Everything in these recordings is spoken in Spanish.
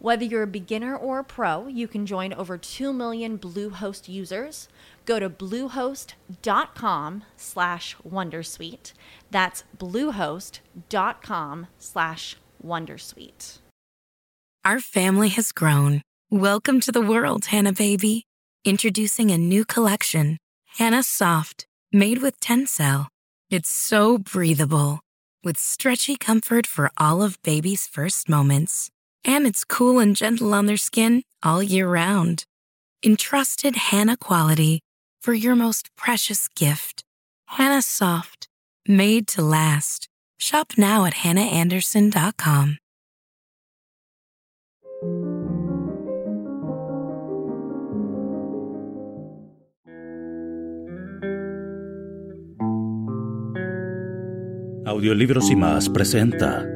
Whether you're a beginner or a pro, you can join over 2 million Bluehost users. Go to bluehost.com slash wondersuite. That's bluehost.com slash wondersuite. Our family has grown. Welcome to the world, Hannah baby. Introducing a new collection, Hannah Soft, made with Tencel. It's so breathable, with stretchy comfort for all of baby's first moments. And it's cool and gentle on their skin all year round. Entrusted Hannah quality for your most precious gift. Hannah Soft, made to last. Shop now at hannahanderson.com. Audiolibros y más presenta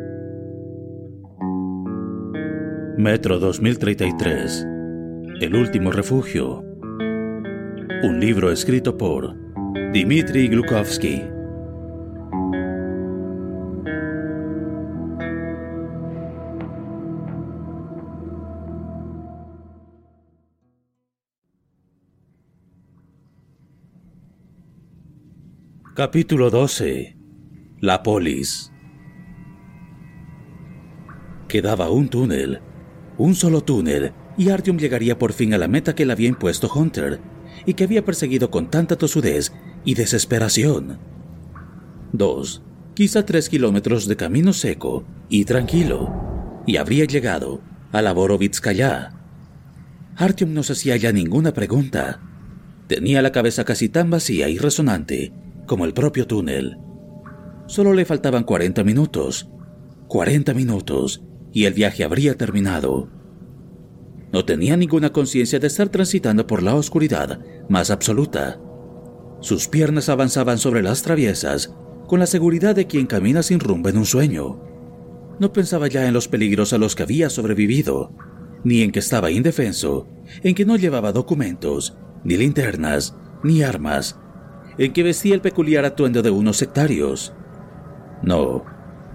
Metro 2033 El último refugio. Un libro escrito por Dmitry Glukovsky. Capítulo 12 La polis. Quedaba un túnel un solo túnel, y Artyom llegaría por fin a la meta que le había impuesto Hunter, y que había perseguido con tanta tosudez y desesperación. Dos, quizá tres kilómetros de camino seco y tranquilo, y habría llegado a la Borovitskaya. Artyom no se hacía ya ninguna pregunta. Tenía la cabeza casi tan vacía y resonante como el propio túnel. Solo le faltaban 40 minutos. 40 minutos y el viaje habría terminado. No tenía ninguna conciencia de estar transitando por la oscuridad más absoluta. Sus piernas avanzaban sobre las traviesas con la seguridad de quien camina sin rumbo en un sueño. No pensaba ya en los peligros a los que había sobrevivido, ni en que estaba indefenso, en que no llevaba documentos, ni linternas, ni armas, en que vestía el peculiar atuendo de unos sectarios. No,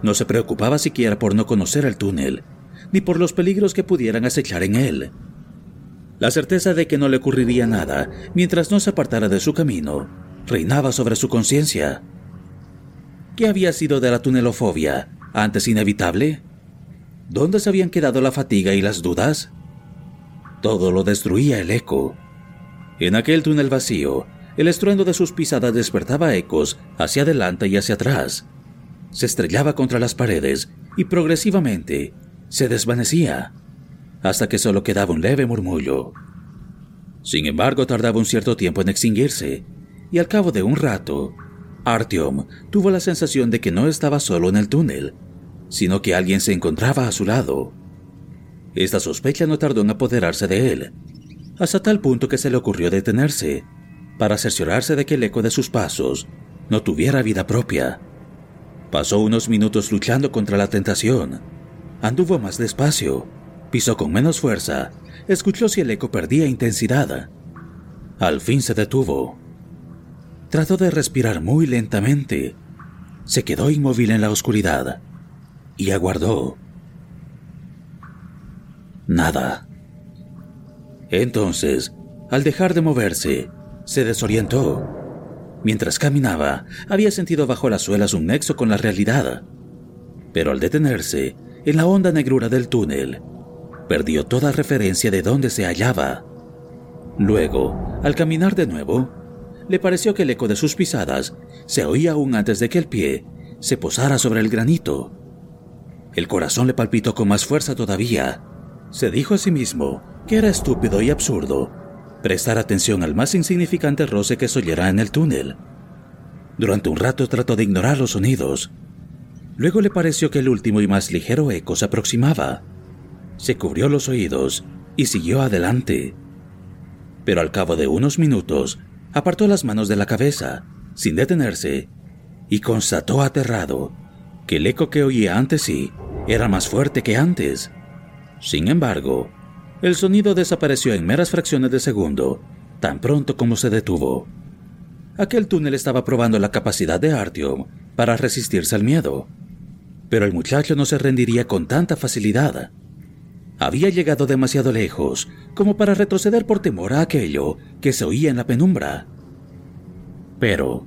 no se preocupaba siquiera por no conocer el túnel, ni por los peligros que pudieran acechar en él. La certeza de que no le ocurriría nada mientras no se apartara de su camino reinaba sobre su conciencia. ¿Qué había sido de la tunelofobia, antes inevitable? ¿Dónde se habían quedado la fatiga y las dudas? Todo lo destruía el eco. En aquel túnel vacío, el estruendo de sus pisadas despertaba ecos hacia adelante y hacia atrás se estrellaba contra las paredes y progresivamente se desvanecía, hasta que solo quedaba un leve murmullo. Sin embargo, tardaba un cierto tiempo en extinguirse, y al cabo de un rato, Artyom tuvo la sensación de que no estaba solo en el túnel, sino que alguien se encontraba a su lado. Esta sospecha no tardó en apoderarse de él, hasta tal punto que se le ocurrió detenerse, para cerciorarse de que el eco de sus pasos no tuviera vida propia. Pasó unos minutos luchando contra la tentación. Anduvo más despacio, pisó con menos fuerza, escuchó si el eco perdía intensidad. Al fin se detuvo. Trató de respirar muy lentamente. Se quedó inmóvil en la oscuridad y aguardó. Nada. Entonces, al dejar de moverse, se desorientó Mientras caminaba, había sentido bajo las suelas un nexo con la realidad. Pero al detenerse, en la honda negrura del túnel, perdió toda referencia de dónde se hallaba. Luego, al caminar de nuevo, le pareció que el eco de sus pisadas se oía aún antes de que el pie se posara sobre el granito. El corazón le palpitó con más fuerza todavía. Se dijo a sí mismo que era estúpido y absurdo prestar atención al más insignificante roce que se oyera en el túnel. Durante un rato trató de ignorar los sonidos. Luego le pareció que el último y más ligero eco se aproximaba. Se cubrió los oídos y siguió adelante. Pero al cabo de unos minutos, apartó las manos de la cabeza, sin detenerse, y constató aterrado que el eco que oía antes sí era más fuerte que antes. Sin embargo, el sonido desapareció en meras fracciones de segundo, tan pronto como se detuvo. Aquel túnel estaba probando la capacidad de Artyom para resistirse al miedo, pero el muchacho no se rendiría con tanta facilidad. Había llegado demasiado lejos como para retroceder por temor a aquello que se oía en la penumbra. Pero,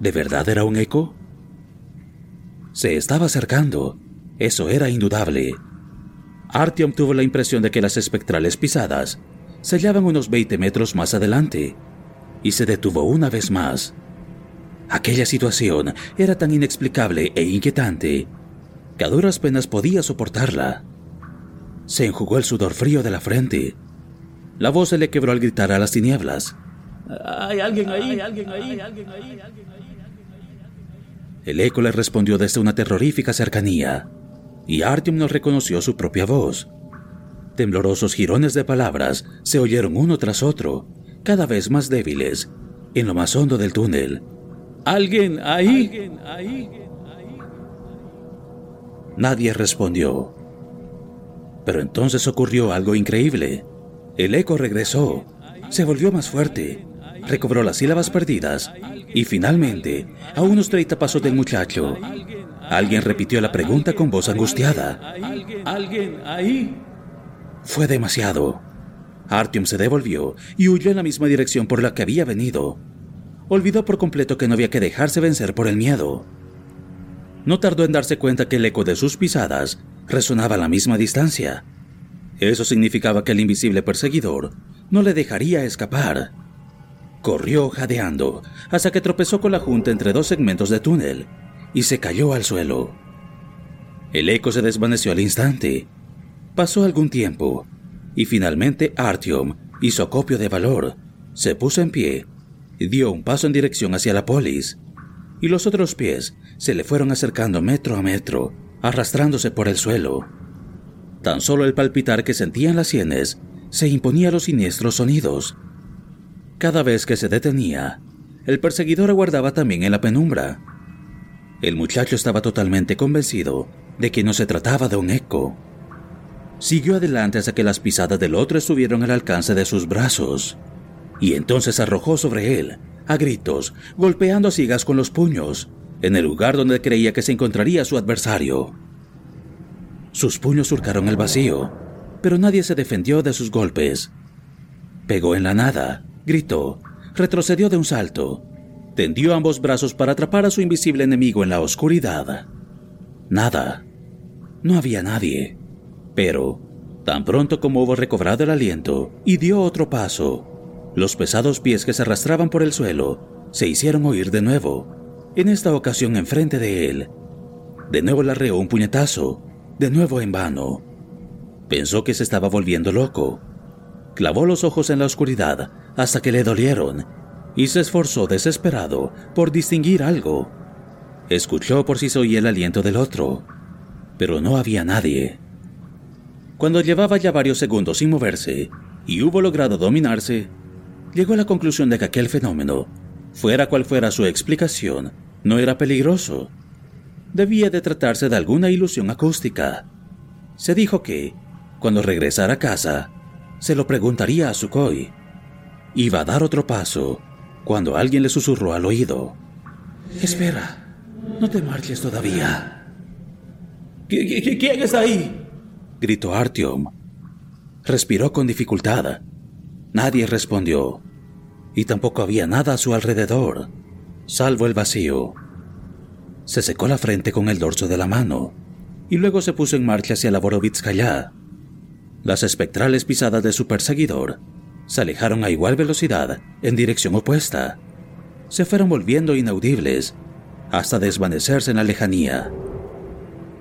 ¿de verdad era un eco? Se estaba acercando, eso era indudable. Artyom tuvo la impresión de que las espectrales pisadas se hallaban unos 20 metros más adelante y se detuvo una vez más. Aquella situación era tan inexplicable e inquietante que a duras penas podía soportarla. Se enjugó el sudor frío de la frente. La voz se le quebró al gritar a las tinieblas. Hay alguien ahí, hay alguien ahí, hay alguien ahí. El eco le respondió desde una terrorífica cercanía, y Artyom no reconoció su propia voz. Temblorosos jirones de palabras se oyeron uno tras otro, cada vez más débiles, en lo más hondo del túnel. ¿Alguien ahí? ¿Alguien ahí? Nadie respondió. Pero entonces ocurrió algo increíble. El eco regresó, se volvió más fuerte, recobró las sílabas perdidas y finalmente, a unos 30 pasos del muchacho, alguien repitió la pregunta con voz angustiada. ¿Alguien ahí? Fue demasiado. Artyom se devolvió y huyó en la misma dirección por la que había venido. Olvidó por completo que no había que dejarse vencer por el miedo. No tardó en darse cuenta que el eco de sus pisadas resonaba a la misma distancia. Eso significaba que el invisible perseguidor no le dejaría escapar. Corrió jadeando hasta que tropezó con la junta entre dos segmentos de túnel y se cayó al suelo. El eco se desvaneció al instante. Pasó algún tiempo y finalmente Artyom hizo acopio de valor, se puso en pie, dio un paso en dirección hacia la polis y los otros pies se le fueron acercando metro a metro arrastrándose por el suelo. Tan solo el palpitar que sentía en las sienes se imponía a los siniestros sonidos. Cada vez que se detenía, el perseguidor aguardaba también en la penumbra. El muchacho estaba totalmente convencido de que no se trataba de un eco. Siguió adelante hasta que las pisadas del otro estuvieron al alcance de sus brazos, y entonces arrojó sobre él, a gritos, golpeando a sigas con los puños, en el lugar donde creía que se encontraría su adversario. Sus puños surcaron el vacío, pero nadie se defendió de sus golpes. Pegó en la nada, gritó, retrocedió de un salto, tendió ambos brazos para atrapar a su invisible enemigo en la oscuridad. Nada. No había nadie. Pero, tan pronto como hubo recobrado el aliento y dio otro paso, los pesados pies que se arrastraban por el suelo se hicieron oír de nuevo en esta ocasión enfrente de él. De nuevo le arreó un puñetazo, de nuevo en vano. Pensó que se estaba volviendo loco. Clavó los ojos en la oscuridad hasta que le dolieron y se esforzó desesperado por distinguir algo. Escuchó por si se oía el aliento del otro, pero no había nadie. Cuando llevaba ya varios segundos sin moverse y hubo logrado dominarse, llegó a la conclusión de que aquel fenómeno, fuera cual fuera su explicación, no era peligroso. Debía de tratarse de alguna ilusión acústica. Se dijo que, cuando regresara a casa, se lo preguntaría a Sukhoi. Iba a dar otro paso cuando alguien le susurró al oído. Espera, no te marches todavía. ¿Quién está ahí? gritó Artyom. Respiró con dificultad. Nadie respondió, y tampoco había nada a su alrededor salvo el vacío. Se secó la frente con el dorso de la mano y luego se puso en marcha hacia la Borovitskaya. Las espectrales pisadas de su perseguidor se alejaron a igual velocidad en dirección opuesta. Se fueron volviendo inaudibles hasta desvanecerse en la lejanía.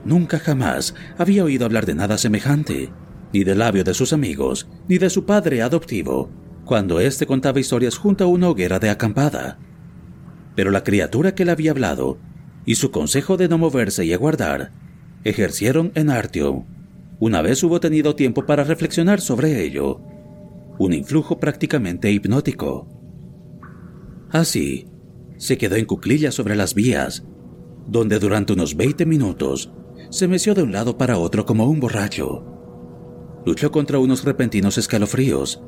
nunca jamás había oído hablar de nada semejante, ni del labio de sus amigos, ni de su padre adoptivo, cuando éste contaba historias junto a una hoguera de acampada. Pero la criatura que le había hablado y su consejo de no moverse y aguardar ejercieron en Artyom, una vez hubo tenido tiempo para reflexionar sobre ello, un influjo prácticamente hipnótico. Así, se quedó en cuclillas sobre las vías, donde durante unos 20 minutos se meció de un lado para otro como un borracho. Luchó contra unos repentinos escalofríos,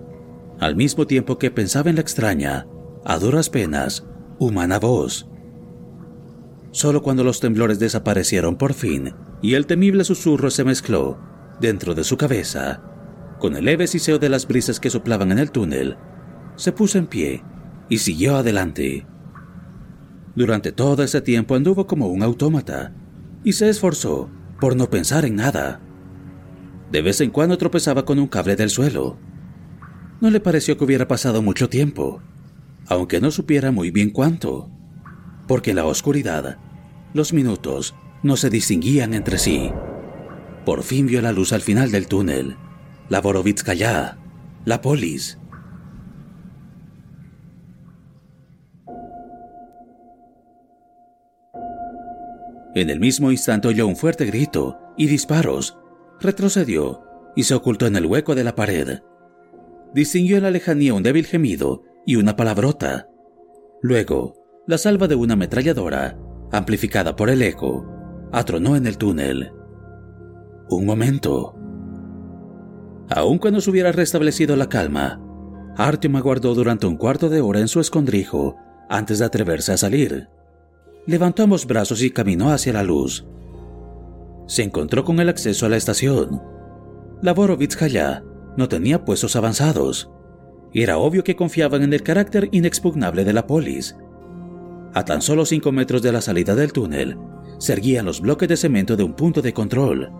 al mismo tiempo que pensaba en la extraña, a duras penas, humana voz. Solo cuando los temblores desaparecieron por fin y el temible susurro se mezcló dentro de su cabeza, con el leve siseo de las brisas que soplaban en el túnel, se puso en pie y siguió adelante. Durante todo ese tiempo anduvo como un autómata y se esforzó por no pensar en nada. De vez en cuando tropezaba con un cable del suelo. No le pareció que hubiera pasado mucho tiempo, aunque no supiera muy bien cuánto, porque en la oscuridad los minutos no se distinguían entre sí. Por fin vio la luz al final del túnel. La Borovitskaya, la polis. En el mismo instante oyó un fuerte grito y disparos. Retrocedió y se ocultó en el hueco de la pared. Distinguió en la lejanía un débil gemido y una palabrota. Luego, la salva de una ametralladora, amplificada por el eco, atronó en el túnel. Un momento. Aun cuando se hubiera restablecido la calma, Artyom aguardó durante un cuarto de hora en su escondrijo antes de atreverse a salir. Levantó ambos brazos y caminó hacia la luz. Se encontró con el acceso a la estación. La Borovitskaya no tenía puestos avanzados. Era obvio que confiaban en el carácter inexpugnable de la polis. A tan solo cinco metros de la salida del túnel, se erguían los bloques de cemento de un punto de control.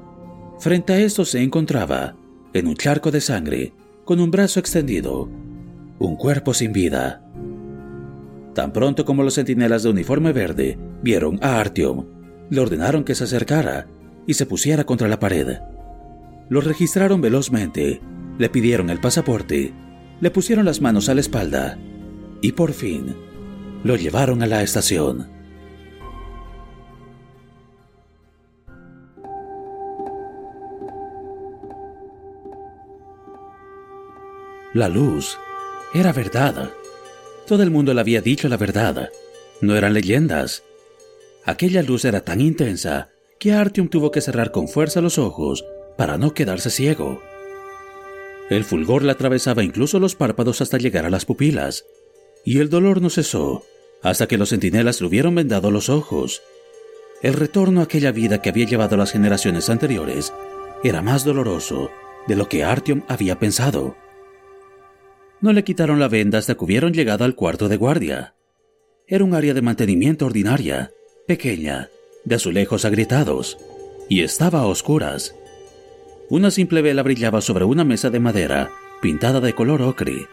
Frente a esto se encontraba, en un charco de sangre, con un brazo extendido, un cuerpo sin vida. Tan pronto como los centinelas de uniforme verde vieron a Artyom, le ordenaron que se acercara y se pusiera contra la pared. Lo registraron velozmente, le pidieron el pasaporte, le pusieron las manos a la espalda y por fin lo llevaron a la estación. La luz era verdad. Todo el mundo le había dicho la verdad. No eran leyendas. Aquella luz era tan intensa que Artyom tuvo que cerrar con fuerza los ojos para no quedarse ciego. El fulgor le atravesaba incluso los párpados hasta llegar a las pupilas, y el dolor no cesó hasta que los centinelas le hubieron vendado los ojos. El retorno a aquella vida que había llevado las generaciones anteriores era más doloroso de lo que Artyom había pensado. No le quitaron la venda hasta que hubieron llegado al cuarto de guardia. Era un área de mantenimiento ordinaria, pequeña, de azulejos agrietados, y estaba a oscuras. Una simple vela brillaba sobre una mesa de madera, pintada de color ocre.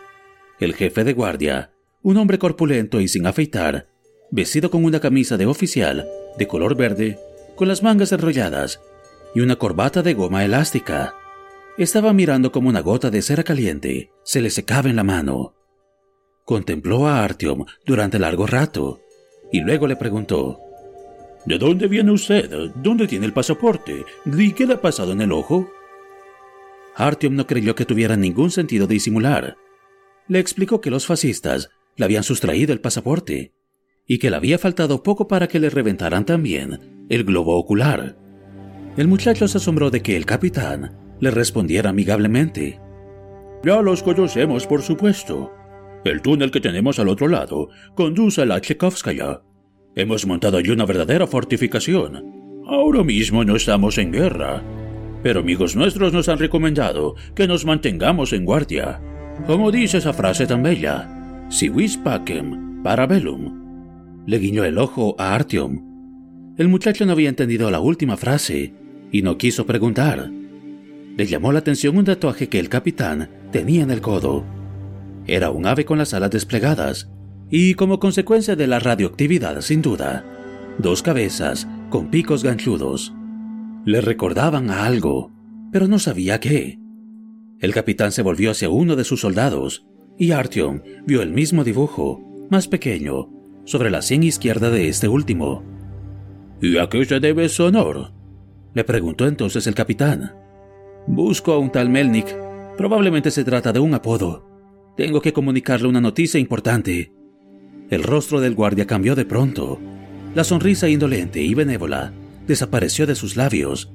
El jefe de guardia, un hombre corpulento y sin afeitar, vestido con una camisa de oficial de color verde, con las mangas enrolladas y una corbata de goma elástica, estaba mirando como una gota de cera caliente se le secaba en la mano. Contempló a Artyom durante largo rato y luego le preguntó: ¿De dónde viene usted? ¿Dónde tiene el pasaporte? ¿Y qué le ha pasado en el ojo? Artyom no creyó que tuviera ningún sentido disimular. Le explicó que los fascistas le habían sustraído el pasaporte y que le había faltado poco para que le reventaran también el globo ocular. El muchacho se asombró de que el capitán le respondiera amigablemente. Ya los conocemos, por supuesto. El túnel que tenemos al otro lado conduce a la Tchaikovskaya. Hemos montado allí una verdadera fortificación. Ahora mismo no estamos en guerra, pero amigos nuestros nos han recomendado que nos mantengamos en guardia. Como dice esa frase tan bella, si vis pacem parabellum. Le guiñó el ojo a Artyom. El muchacho no había entendido la última frase y no quiso preguntar le llamó la atención un tatuaje que el capitán tenía en el codo. Era un ave con las alas desplegadas y, como consecuencia de la radioactividad, sin duda, dos cabezas con picos ganchudos. Le recordaban a algo, pero no sabía qué. El capitán se volvió hacia uno de sus soldados y Artyom vio el mismo dibujo, más pequeño, sobre la sien izquierda de este último. ¿Y a qué se debe ese honor? Le preguntó entonces el capitán. Busco a un tal Melnik. Probablemente se trata de un apodo. Tengo que comunicarle una noticia importante. El rostro del guardia cambió de pronto. La sonrisa indolente y benévola desapareció de sus labios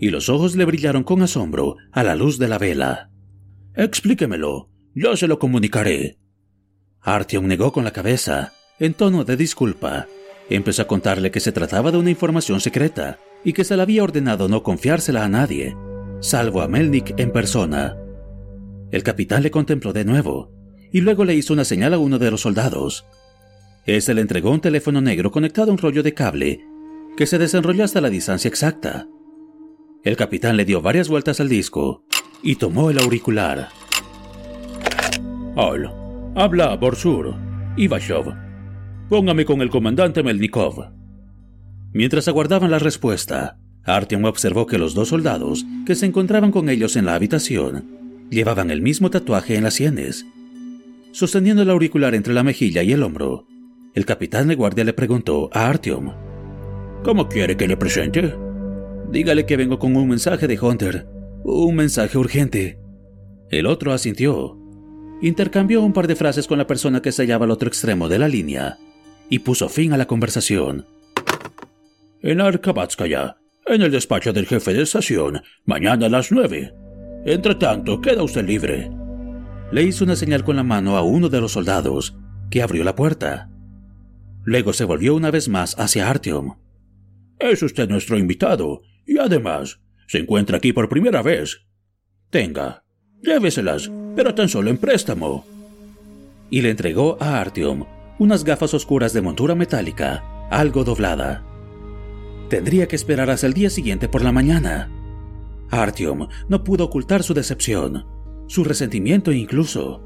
y los ojos le brillaron con asombro a la luz de la vela. Explíquemelo, yo se lo comunicaré. Artyom negó con la cabeza, en tono de disculpa. Empezó a contarle que se trataba de una información secreta y que se le había ordenado no confiársela a nadie, salvo a Melnik en persona. El capitán le contempló de nuevo y luego le hizo una señal a uno de los soldados. Este le entregó un teléfono negro conectado a un rollo de cable que se desenrolló hasta la distancia exacta. El capitán le dio varias vueltas al disco y tomó el auricular. Hola, habla Borsur, Ivashov. Póngame con el comandante Melnikov. Mientras aguardaban la respuesta, Artyom observó que los dos soldados que se encontraban con ellos en la habitación llevaban el mismo tatuaje en las sienes. Sosteniendo el auricular entre la mejilla y el hombro, el capitán de guardia le preguntó a Artyom: ¿Cómo quiere que le presente? Dígale que vengo con un mensaje de Hunter, un mensaje urgente. El otro asintió. Intercambió un par de frases con la persona que se hallaba al otro extremo de la línea y puso fin a la conversación. En Arkabatskaya, en el despacho del jefe de estación, mañana a las nueve. Entre tanto, queda usted libre. Le hizo una señal con la mano a uno de los soldados, que abrió la puerta. Luego se volvió una vez más hacia Artyom. Es usted nuestro invitado, y además, se encuentra aquí por primera vez. Tenga, lléveselas, pero tan solo en préstamo. Y le entregó a Artyom unas gafas oscuras de montura metálica, algo doblada. Tendría que esperar hasta el día siguiente por la mañana. Artyom no pudo ocultar su decepción, su resentimiento incluso.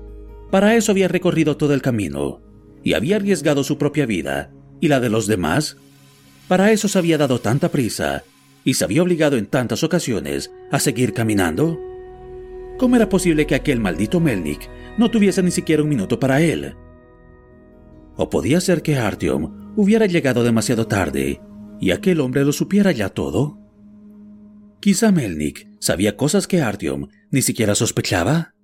Para eso había recorrido todo el camino y había arriesgado su propia vida y la de los demás. Para eso se había dado tanta prisa y se había obligado en tantas ocasiones a seguir caminando. ¿Cómo era posible que aquel maldito Melnik no tuviese ni siquiera un minuto para él? ¿O podía ser que Artyom hubiera llegado demasiado tarde y aquel hombre lo supiera ya todo? Quizá Melnik sabía cosas que Artyom ni siquiera sospechaba.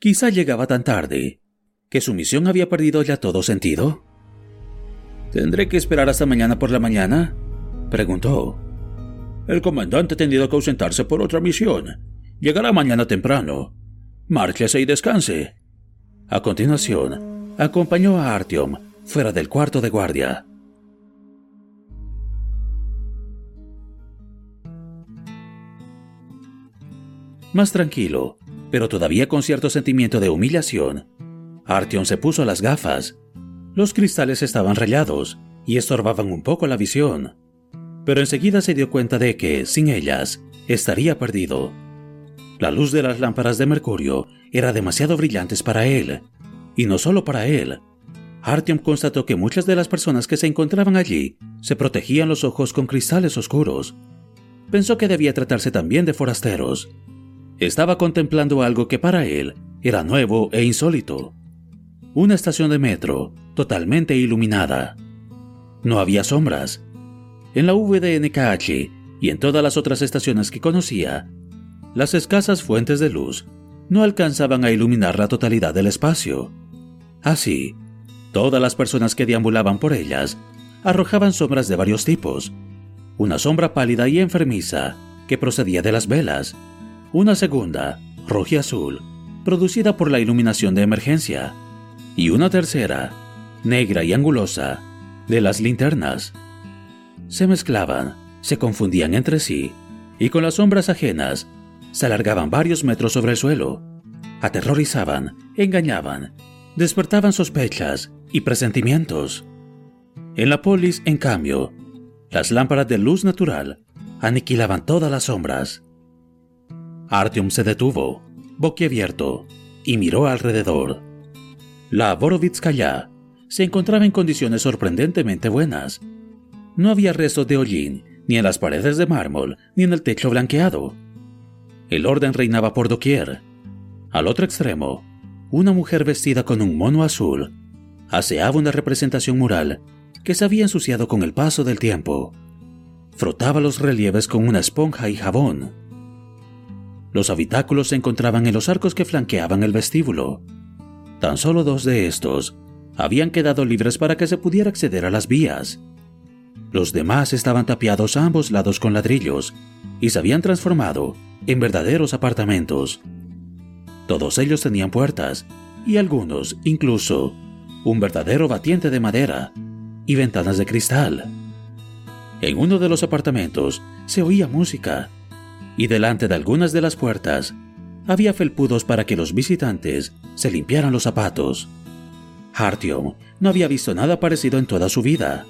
Quizá llegaba tan tarde que su misión había perdido ya todo sentido. ¿Tendré que esperar hasta mañana por la mañana? preguntó. El comandante ha tenido que ausentarse por otra misión. Llegará mañana temprano. Márchese y descanse. A continuación, acompañó a Artyom fuera del cuarto de guardia. Más tranquilo, pero todavía con cierto sentimiento de humillación, Artyom se puso las gafas. Los cristales estaban rayados y estorbaban un poco la visión, pero enseguida se dio cuenta de que, sin ellas, estaría perdido. La luz de las lámparas de mercurio era demasiado brillantes para él, y no solo para él. Artyom constató que muchas de las personas que se encontraban allí se protegían los ojos con cristales oscuros. Pensó que debía tratarse también de forasteros, estaba contemplando algo que para él era nuevo e insólito. Una estación de metro totalmente iluminada. No había sombras. En la VDNKH y en todas las otras estaciones que conocía, las escasas fuentes de luz no alcanzaban a iluminar la totalidad del espacio. Así, todas las personas que deambulaban por ellas arrojaban sombras de varios tipos. Una sombra pálida y enfermiza que procedía de las velas una segunda, roja azul, producida por la iluminación de emergencia, y una tercera, negra y angulosa, de las linternas. Se mezclaban, se confundían entre sí, y con las sombras ajenas, se alargaban varios metros sobre el suelo, aterrorizaban, engañaban, despertaban sospechas y presentimientos. En la polis, en cambio, las lámparas de luz natural aniquilaban todas las sombras. Artyom se detuvo, boquiabierto, y miró alrededor. La Borovitskaya se encontraba en condiciones sorprendentemente buenas. No había restos de hollín ni en las paredes de mármol, ni en el techo blanqueado. El orden reinaba por doquier. Al otro extremo, una mujer vestida con un mono azul aseaba una representación mural que se había ensuciado con el paso del tiempo. Frotaba los relieves con una esponja y jabón. Los habitáculos se encontraban en los arcos que flanqueaban el vestíbulo. Tan solo dos de estos habían quedado libres para que se pudiera acceder a las vías. Los demás estaban tapiados a ambos lados con ladrillos y se habían transformado en verdaderos apartamentos. Todos ellos tenían puertas y algunos, incluso, un verdadero batiente de madera y ventanas de cristal. En uno de los apartamentos se oía música y delante de algunas de las puertas había felpudos para que los visitantes se limpiaran los zapatos. Hartium no había visto nada parecido en toda su vida.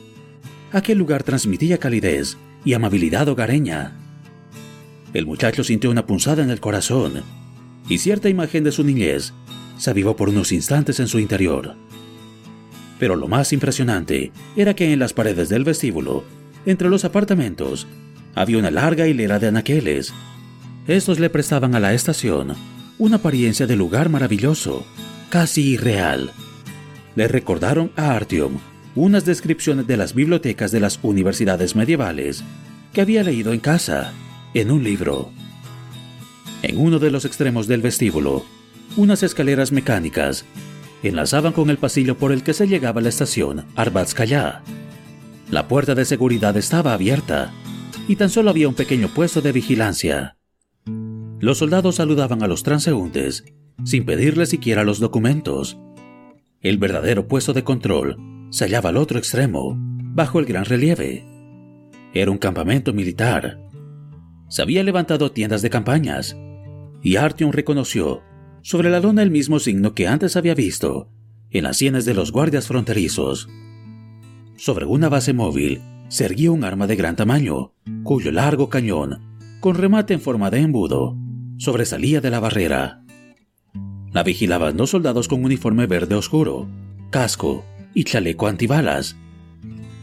Aquel lugar transmitía calidez y amabilidad hogareña. El muchacho sintió una punzada en el corazón y cierta imagen de su niñez se avivó por unos instantes en su interior. Pero lo más impresionante era que en las paredes del vestíbulo, entre los apartamentos, había una larga hilera de anaqueles. Estos le prestaban a la estación una apariencia de lugar maravilloso, casi irreal. Le recordaron a Artyom unas descripciones de las bibliotecas de las universidades medievales que había leído en casa, en un libro. En uno de los extremos del vestíbulo, unas escaleras mecánicas enlazaban con el pasillo por el que se llegaba a la estación Arbatskaya. La puerta de seguridad estaba abierta y tan solo había un pequeño puesto de vigilancia. Los soldados saludaban a los transeúntes sin pedirles siquiera los documentos. El verdadero puesto de control se hallaba al otro extremo, bajo el gran relieve. Era un campamento militar. Se había levantado tiendas de campañas, y Artyom reconoció sobre la lona el mismo signo que antes había visto en las sienes de los guardias fronterizos. Sobre una base móvil se erguía un arma de gran tamaño, cuyo largo cañón, con remate en forma de embudo, sobresalía de la barrera. La vigilaban dos soldados con uniforme verde oscuro, casco y chaleco antibalas.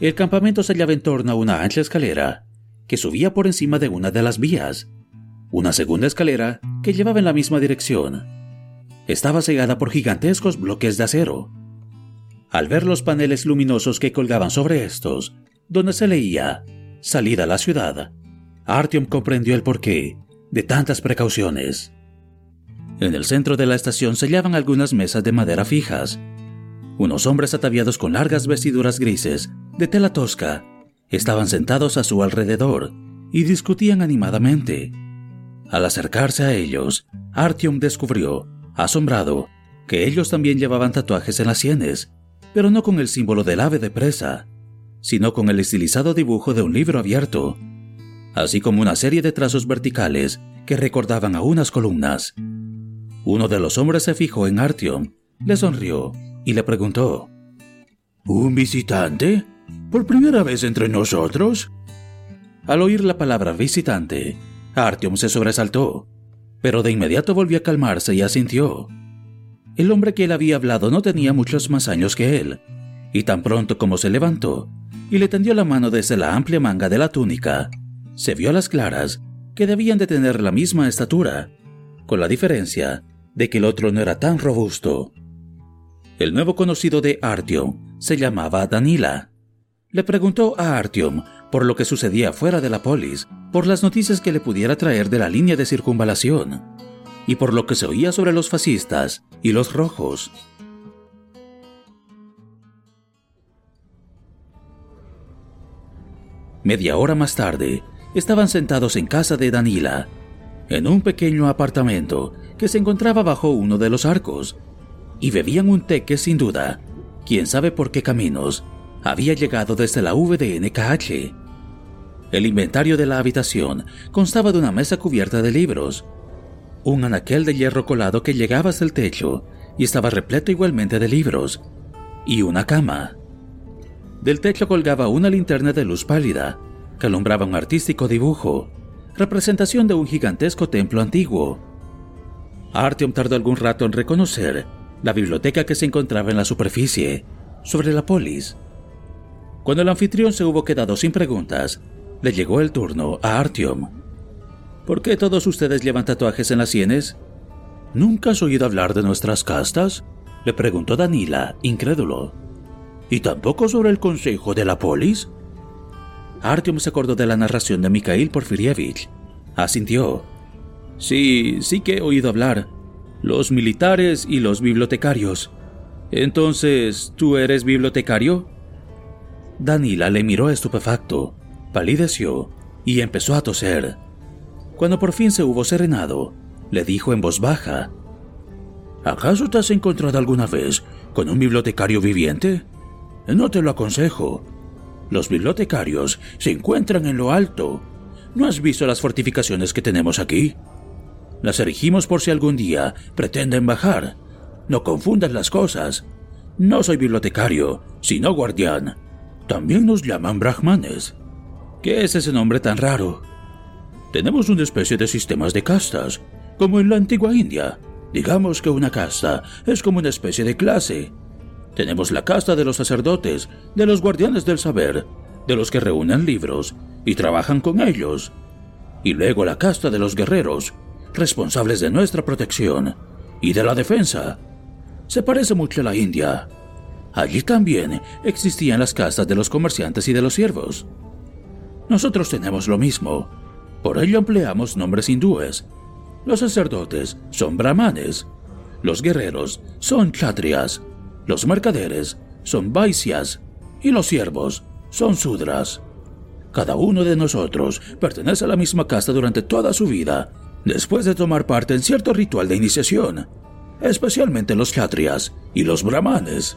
El campamento se hallaba en torno a una ancha escalera que subía por encima de una de las vías, una segunda escalera que llevaba en la misma dirección estaba cegada por gigantescos bloques de acero. Al ver los paneles luminosos que colgaban sobre estos, donde se leía Salida a la ciudad, Artyom comprendió el porqué de tantas precauciones. En el centro de la estación se hallaban algunas mesas de madera fijas. Unos hombres ataviados con largas vestiduras grises de tela tosca estaban sentados a su alrededor y discutían animadamente. Al acercarse a ellos, Artyom descubrió asombrado, que ellos también llevaban tatuajes en las sienes, pero no con el símbolo del ave de presa, sino con el estilizado dibujo de un libro abierto, así como una serie de trazos verticales que recordaban a unas columnas. Uno de los hombres se fijó en Artyom, le sonrió y le preguntó: ¿Un visitante? ¿Por primera vez entre nosotros? Al oír la palabra visitante, Artyom se sobresaltó pero de inmediato volvió a calmarse y asintió. El hombre que él había hablado no tenía muchos más años que él, y tan pronto como se levantó y le tendió la mano desde la amplia manga de la túnica, se vio a las claras que debían de tener la misma estatura, con la diferencia de que el otro no era tan robusto. El nuevo conocido de Artyom se llamaba Danila. Le preguntó a Artyom por lo que sucedía fuera de la polis, por las noticias que le pudiera traer de la línea de circunvalación, y por lo que se oía sobre los fascistas y los rojos. Media hora más tarde, estaban sentados en casa de Danila, en un pequeño apartamento que se encontraba bajo uno de los arcos, y bebían un té que sin duda, quién sabe por qué caminos, había llegado desde la VDNKH. El inventario de la habitación constaba de una mesa cubierta de libros, un anaquel de hierro colado que llegaba hasta el techo y estaba repleto igualmente de libros, y una cama. Del techo colgaba una linterna de luz pálida que alumbraba un artístico dibujo, representación de un gigantesco templo antiguo. Artyom tardó algún rato en reconocer la biblioteca que se encontraba en la superficie, sobre la polis. Cuando el anfitrión se hubo quedado sin preguntas, le llegó el turno a Artyom. ¿Por qué todos ustedes llevan tatuajes en las sienes? ¿Nunca has oído hablar de nuestras castas? le preguntó Danila, incrédulo. ¿Y tampoco sobre el consejo de la polis? Artyom se acordó de la narración de Mikhail Porfirievich. Asintió. Sí, sí que he oído hablar. Los militares y los bibliotecarios. Entonces, ¿tú eres bibliotecario? Danila le miró estupefacto, palideció y empezó a toser. Cuando por fin se hubo serenado, le dijo en voz baja, ¿Acaso te has encontrado alguna vez con un bibliotecario viviente? No te lo aconsejo. Los bibliotecarios se encuentran en lo alto. ¿No has visto las fortificaciones que tenemos aquí? Las erigimos por si algún día pretenden bajar. No confundas las cosas. No soy bibliotecario, sino guardián. También nos llaman brahmanes. ¿Qué es ese nombre tan raro? Tenemos una especie de sistemas de castas, como en la antigua India. Digamos que una casta es como una especie de clase. Tenemos la casta de los sacerdotes, de los guardianes del saber, de los que reúnen libros y trabajan con ellos. Y luego la casta de los guerreros, responsables de nuestra protección y de la defensa. Se parece mucho a la India. Allí también existían las castas de los comerciantes y de los siervos. Nosotros tenemos lo mismo. Por ello empleamos nombres hindúes. Los sacerdotes son brahmanes. Los guerreros son kshatriyas. Los mercaderes son vaisyas. Y los siervos son sudras. Cada uno de nosotros pertenece a la misma casta durante toda su vida después de tomar parte en cierto ritual de iniciación, especialmente los kshatriyas y los brahmanes.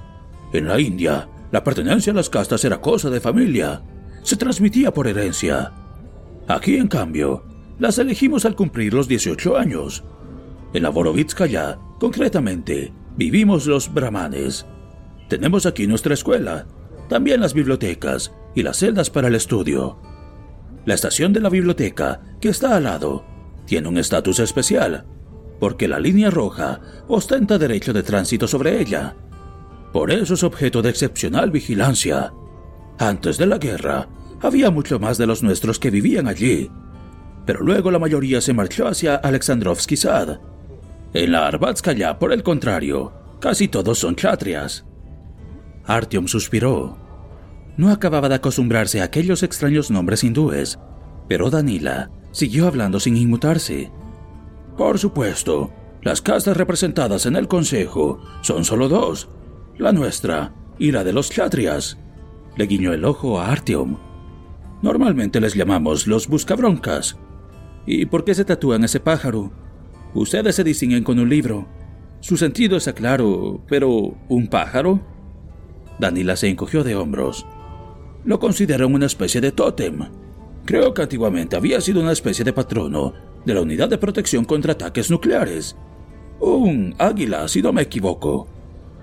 En la India, la pertenencia a las castas era cosa de familia, se transmitía por herencia. Aquí, en cambio, las elegimos al cumplir los 18 años. En la Borovitskaya, concretamente, vivimos los brahmanes. Tenemos aquí nuestra escuela, también las bibliotecas y las celdas para el estudio. La estación de la biblioteca, que está al lado, tiene un estatus especial, porque la línea roja ostenta derecho de tránsito sobre ella. Por eso es objeto de excepcional vigilancia. Antes de la guerra, había mucho más de los nuestros que vivían allí, pero luego la mayoría se marchó hacia Alexandrovsky Sad. En la Arbatskaya, por el contrario, casi todos son chatrias. Artyom suspiró. No acababa de acostumbrarse a aquellos extraños nombres hindúes, pero Danila siguió hablando sin inmutarse. Por supuesto, las castas representadas en el Consejo son solo dos, la nuestra y la de los Chatrias. Le guiñó el ojo a Artyom. Normalmente les llamamos los buscabroncas. ¿Y por qué se tatúan ese pájaro? Ustedes se distinguen con un libro. Su sentido está claro, pero ¿un pájaro? Danila se encogió de hombros. Lo consideran una especie de tótem. Creo que antiguamente había sido una especie de patrono de la Unidad de Protección contra Ataques Nucleares. Un águila, si no me equivoco.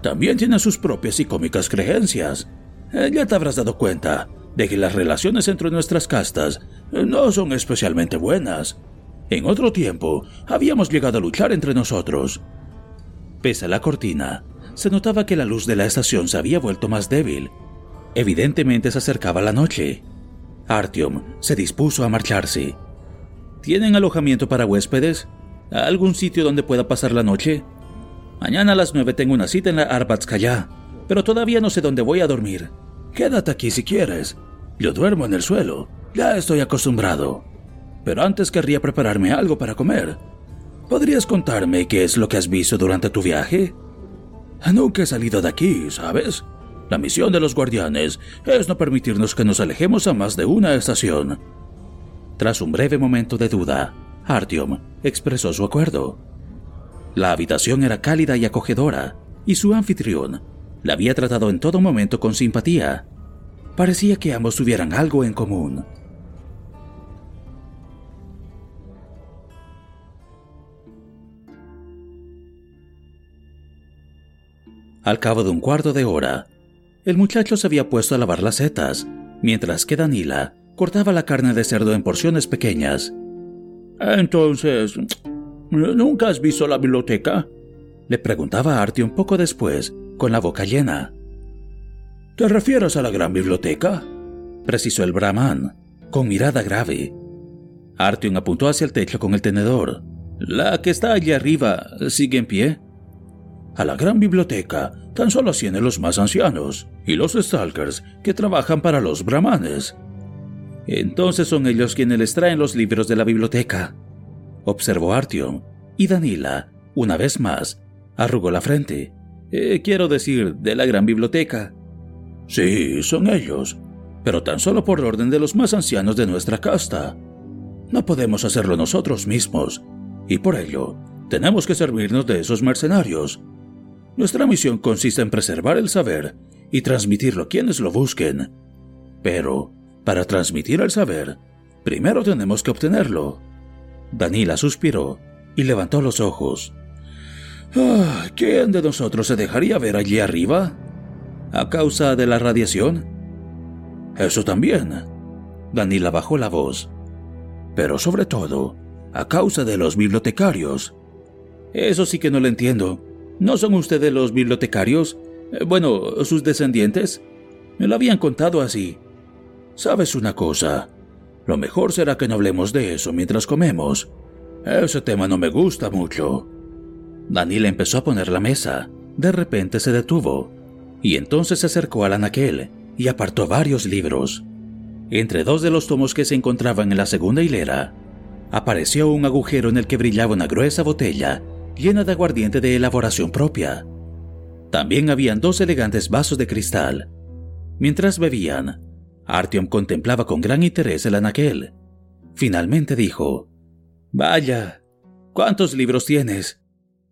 También tiene sus propias y cómicas creencias. Eh, ya te habrás dado cuenta de que las relaciones entre nuestras castas no son especialmente buenas. En otro tiempo, habíamos llegado a luchar entre nosotros. Pese a la cortina, se notaba que la luz de la estación se había vuelto más débil. Evidentemente se acercaba la noche. Artyom se dispuso a marcharse. ¿Tienen alojamiento para huéspedes? ¿Algún sitio donde pueda pasar la noche? Mañana a las nueve tengo una cita en la Arbatskaya, pero todavía no sé dónde voy a dormir. Quédate aquí si quieres. Yo duermo en el suelo. Ya estoy acostumbrado. Pero antes querría prepararme algo para comer. ¿Podrías contarme qué es lo que has visto durante tu viaje? Nunca he salido de aquí, ¿sabes? La misión de los guardianes es no permitirnos que nos alejemos a más de una estación. Tras un breve momento de duda, Artyom expresó su acuerdo. La habitación era cálida y acogedora, y su anfitrión la había tratado en todo momento con simpatía. Parecía que ambos tuvieran algo en común. Al cabo de un cuarto de hora, el muchacho se había puesto a lavar las setas, mientras que Danila cortaba la carne de cerdo en porciones pequeñas. Entonces, ¿nunca has visto la biblioteca? Le preguntaba Artie un poco después, con la boca llena. ¿Te refieres a la gran biblioteca? precisó el brahman. con mirada grave. Artyom apuntó hacia el techo con el tenedor. La que está allí arriba sigue en pie. A la gran biblioteca tan solo ascienden los más ancianos y los stalkers que trabajan para los brahmanes. Entonces son ellos quienes les traen los libros de la biblioteca, observó Artyom, y Danila, una vez más, arrugó la frente. Eh, quiero decir, de la gran biblioteca. Sí, son ellos, pero tan solo por orden de los más ancianos de nuestra casta. No podemos hacerlo nosotros mismos, y por ello tenemos que servirnos de esos mercenarios. Nuestra misión consiste en preservar el saber y transmitirlo a quienes lo busquen. Pero, para transmitir el saber, primero tenemos que obtenerlo. Danila suspiró y levantó los ojos. Ah, ¿Quién de nosotros se dejaría ver allí arriba? ¿A causa de la radiación? Eso también. Danila bajó la voz. Pero sobre todo, a causa de los bibliotecarios. Eso sí que no lo entiendo. ¿No son ustedes los bibliotecarios? Eh, bueno, sus descendientes. Me lo habían contado así. ¿Sabes una cosa? Lo mejor será que no hablemos de eso mientras comemos. Ese tema no me gusta mucho. Daniel empezó a poner la mesa. De repente se detuvo, y entonces se acercó al anaquel y apartó varios libros. Entre dos de los tomos que se encontraban en la segunda hilera, apareció un agujero en el que brillaba una gruesa botella llena de aguardiente de elaboración propia. También habían dos elegantes vasos de cristal. Mientras bebían, Artyom contemplaba con gran interés el anaquel. Finalmente dijo, Vaya, ¿cuántos libros tienes?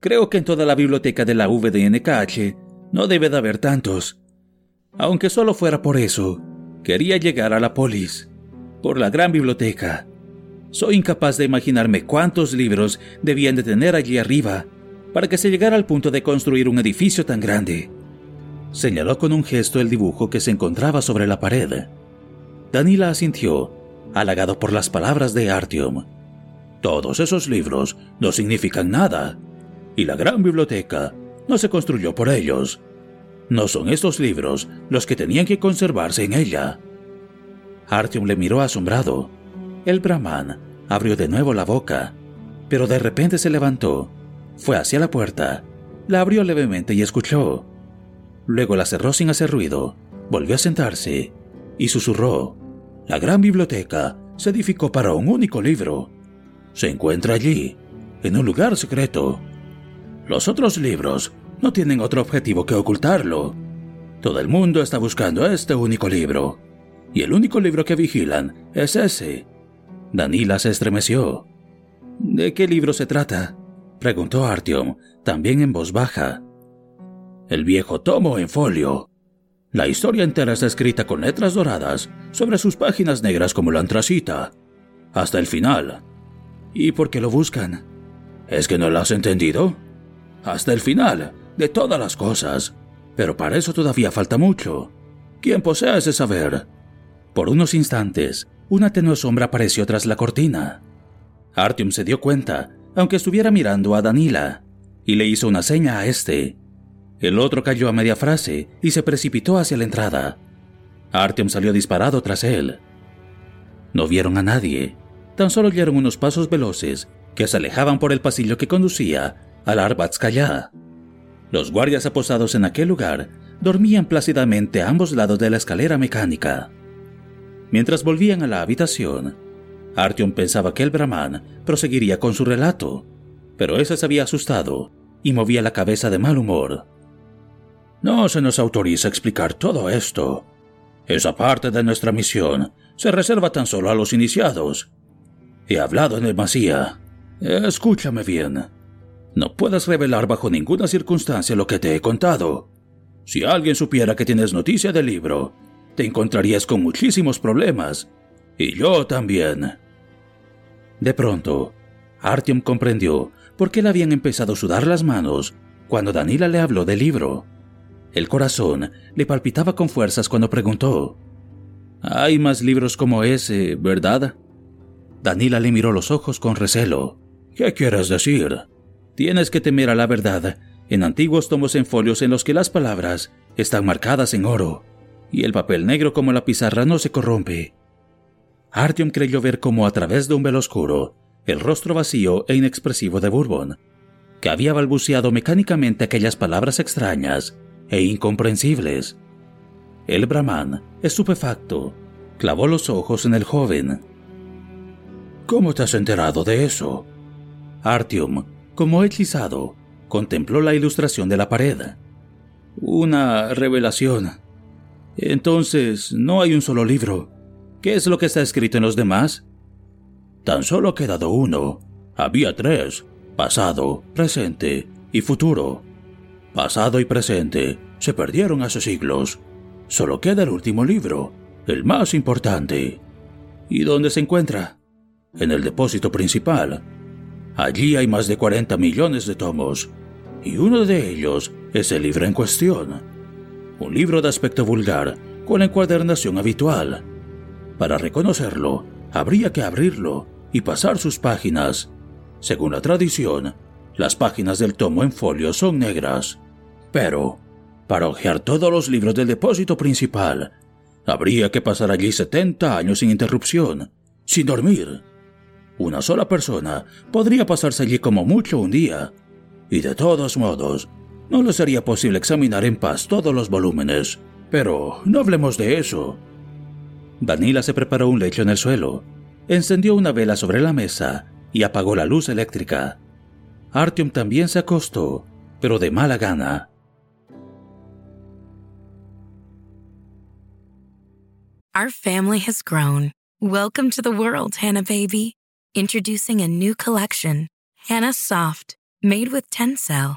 Creo que en toda la biblioteca de la VDNKH no debe de haber tantos. Aunque solo fuera por eso, quería llegar a la polis, por la gran biblioteca. Soy incapaz de imaginarme cuántos libros debían de tener allí arriba para que se llegara al punto de construir un edificio tan grande. Señaló con un gesto el dibujo que se encontraba sobre la pared. Danila asintió, halagado por las palabras de Artyom. Todos esos libros no significan nada, y la gran biblioteca no se construyó por ellos. No son estos libros los que tenían que conservarse en ella. Artyom le miró asombrado. El brahman abrió de nuevo la boca, pero de repente se levantó, fue hacia la puerta, la abrió levemente y escuchó. Luego la cerró sin hacer ruido, volvió a sentarse y susurró. La gran biblioteca se edificó para un único libro. Se encuentra allí, en un lugar secreto. Los otros libros no tienen otro objetivo que ocultarlo. Todo el mundo está buscando este único libro. Y el único libro que vigilan es ese. Danila se estremeció. ¿De qué libro se trata? preguntó Artyom, también en voz baja. El viejo tomo en folio. La historia entera está escrita con letras doradas sobre sus páginas negras como la antracita, hasta el final. ¿Y por qué lo buscan? ¿Es que no lo has entendido? Hasta el final, de todas las cosas. Pero para eso todavía falta mucho. ¿Quién posee ese saber? Por unos instantes, una tenue sombra apareció tras la cortina. Artyom se dio cuenta, aunque estuviera mirando a Danila, y le hizo una seña a este. El otro cayó a media frase y se precipitó hacia la entrada. Artyom salió disparado tras él. No vieron a nadie, tan solo oyeron unos pasos veloces que se alejaban por el pasillo que conducía al Arbatskaya. Los guardias apostados en aquel lugar dormían plácidamente a ambos lados de la escalera mecánica. Mientras volvían a la habitación, Artyom pensaba que el brahman proseguiría con su relato, pero ese se había asustado y movía la cabeza de mal humor. No se nos autoriza explicar todo esto. Esa parte de nuestra misión se reserva tan solo a los iniciados. He hablado en demasía. Escúchame bien. No puedes revelar bajo ninguna circunstancia lo que te he contado. Si alguien supiera que tienes noticia del libro, te encontrarías con muchísimos problemas. Y yo también. De pronto, Artyom comprendió por qué le habían empezado a sudar las manos cuando Danila le habló del libro. El corazón le palpitaba con fuerzas cuando preguntó, Hay más libros como ese, ¿verdad? Danila le miró los ojos con recelo. ¿Qué quieres decir? Tienes que temer a la verdad en antiguos tomos en folios en los que las palabras están marcadas en oro y el papel negro como la pizarra no se corrompe. Artyom creyó ver como a través de un velo oscuro el rostro vacío e inexpresivo de Bourbon, que había balbuceado mecánicamente aquellas palabras extrañas e incomprensibles. El brahman, estupefacto, clavó los ojos en el joven. ¿Cómo te has enterado de eso? Artyom, como hechizado, contempló la ilustración de la pared. Una revelación. Entonces, no hay un solo libro. ¿Qué es lo que está escrito en los demás? Tan solo ha quedado uno. Había tres. Pasado, presente y futuro. Pasado y presente se perdieron hace siglos. Solo queda el último libro, el más importante. ¿Y dónde se encuentra? En el depósito principal. Allí hay más de 40 millones de tomos, y uno de ellos es el libro en cuestión. Un libro de aspecto vulgar, con encuadernación habitual. Para reconocerlo, habría que abrirlo y pasar sus páginas. Según la tradición, las páginas del tomo en folio son negras. Pero, para hojear todos los libros del depósito principal, habría que pasar allí 70 años sin interrupción, sin dormir. Una sola persona podría pasarse allí como mucho un día, y de todos modos, no le sería posible examinar en paz todos los volúmenes. Pero no hablemos de eso. Danila se preparó un lecho en el suelo, encendió una vela sobre la mesa y apagó la luz eléctrica. Artyom también se acostó, pero de mala gana. Our family has grown. Welcome to the world, Hannah baby. Introducing a new collection, Hannah Soft, made with Tencel.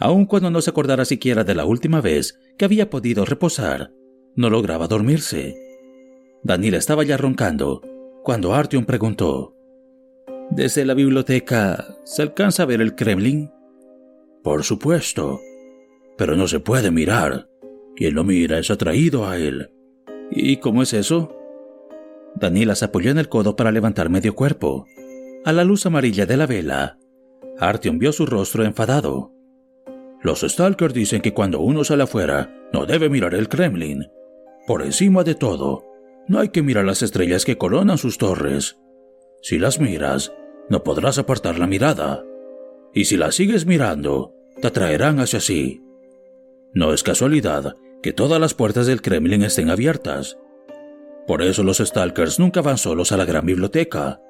Aun cuando no se acordara siquiera de la última vez que había podido reposar, no lograba dormirse. Daniela estaba ya roncando cuando Artyom preguntó: ¿Desde la biblioteca se alcanza a ver el Kremlin? Por supuesto, pero no se puede mirar. Quien lo mira es atraído a él. ¿Y cómo es eso? Daniela se apoyó en el codo para levantar medio cuerpo. A la luz amarilla de la vela, Artyom vio su rostro enfadado. Los Stalkers dicen que cuando uno sale afuera, no debe mirar el Kremlin. Por encima de todo, no hay que mirar las estrellas que coronan sus torres. Si las miras, no podrás apartar la mirada. Y si las sigues mirando, te atraerán hacia sí. No es casualidad que todas las puertas del Kremlin estén abiertas. Por eso los Stalkers nunca van solos a la gran biblioteca.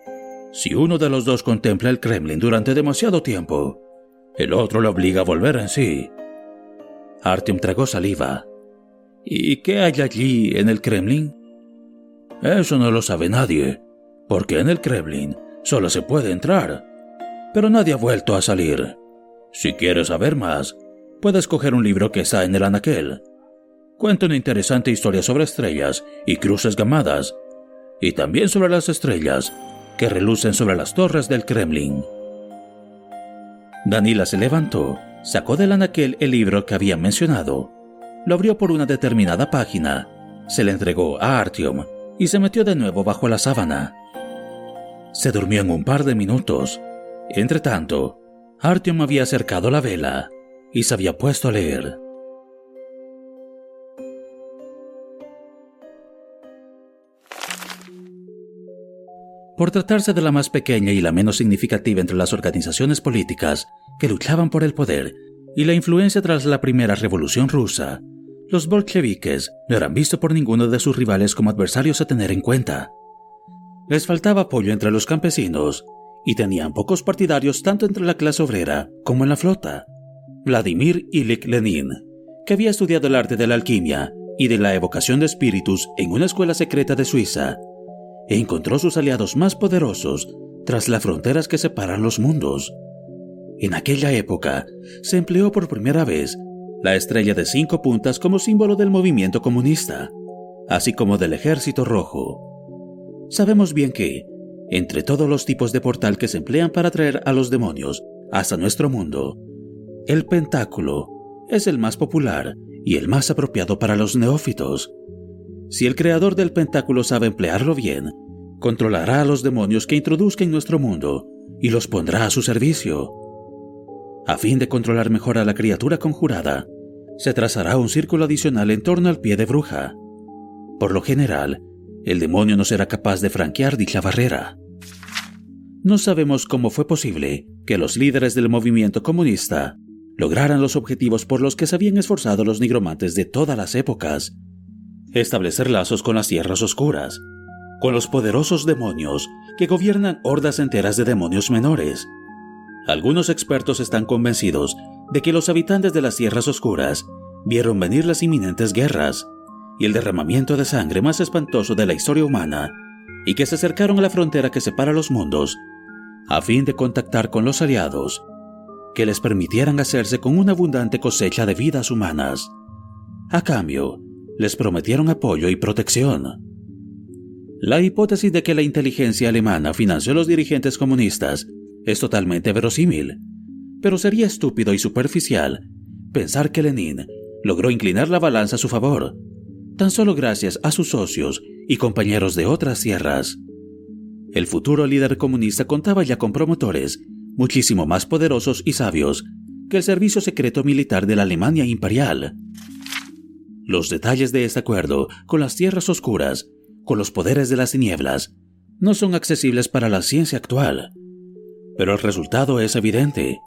Si uno de los dos contempla el Kremlin durante demasiado tiempo, el otro le obliga a volver en sí. Artyom tragó saliva. ¿Y qué hay allí en el Kremlin? Eso no lo sabe nadie, porque en el Kremlin solo se puede entrar, pero nadie ha vuelto a salir. Si quieres saber más, puedes coger un libro que está en el anaquel. Cuenta una interesante historia sobre estrellas y cruces gamadas, y también sobre las estrellas que relucen sobre las torres del Kremlin. Danila se levantó, sacó del anaquel el libro que había mencionado, lo abrió por una determinada página, se le entregó a Artyom y se metió de nuevo bajo la sábana. Se durmió en un par de minutos Entretanto, Artyom había acercado la vela y se había puesto a leer. Por tratarse de la más pequeña y la menos significativa entre las organizaciones políticas que luchaban por el poder y la influencia tras la primera revolución rusa, los bolcheviques no eran vistos por ninguno de sus rivales como adversarios a tener en cuenta. Les faltaba apoyo entre los campesinos y tenían pocos partidarios tanto entre la clase obrera como en la flota. Vladimir Ilich Lenin, que había estudiado el arte de la alquimia y de la evocación de espíritus en una escuela secreta de Suiza, e encontró sus aliados más poderosos tras las fronteras que separan los mundos. En aquella época se empleó por primera vez la estrella de cinco puntas como símbolo del movimiento comunista, así como del ejército rojo. Sabemos bien que, entre todos los tipos de portal que se emplean para atraer a los demonios hasta nuestro mundo, el pentáculo es el más popular y el más apropiado para los neófitos. Si el creador del pentáculo sabe emplearlo bien, controlará a los demonios que introduzca en nuestro mundo y los pondrá a su servicio. A fin de controlar mejor a la criatura conjurada, se trazará un círculo adicional en torno al pie de bruja. Por lo general, el demonio no será capaz de franquear dicha barrera. No sabemos cómo fue posible que los líderes del movimiento comunista lograran los objetivos por los que se habían esforzado los nigromantes de todas las épocas. Establecer lazos con las tierras oscuras, con los poderosos demonios que gobiernan hordas enteras de demonios menores. Algunos expertos están convencidos de que los habitantes de las tierras oscuras vieron venir las inminentes guerras y el derramamiento de sangre más espantoso de la historia humana, y que se acercaron a la frontera que separa los mundos, a fin de contactar con los aliados que les permitieran hacerse con una abundante cosecha de vidas humanas. A cambio, les prometieron apoyo y protección. La hipótesis de que la inteligencia alemana financió a los dirigentes comunistas es totalmente verosímil, pero sería estúpido y superficial pensar que Lenin logró inclinar la balanza a su favor, tan solo gracias a sus socios y compañeros de otras tierras. El futuro líder comunista contaba ya con promotores muchísimo más poderosos y sabios que el servicio secreto militar de la Alemania imperial. Los detalles de este acuerdo con las tierras oscuras, con los poderes de las tinieblas, no son accesibles para la ciencia actual. Pero el resultado es evidente.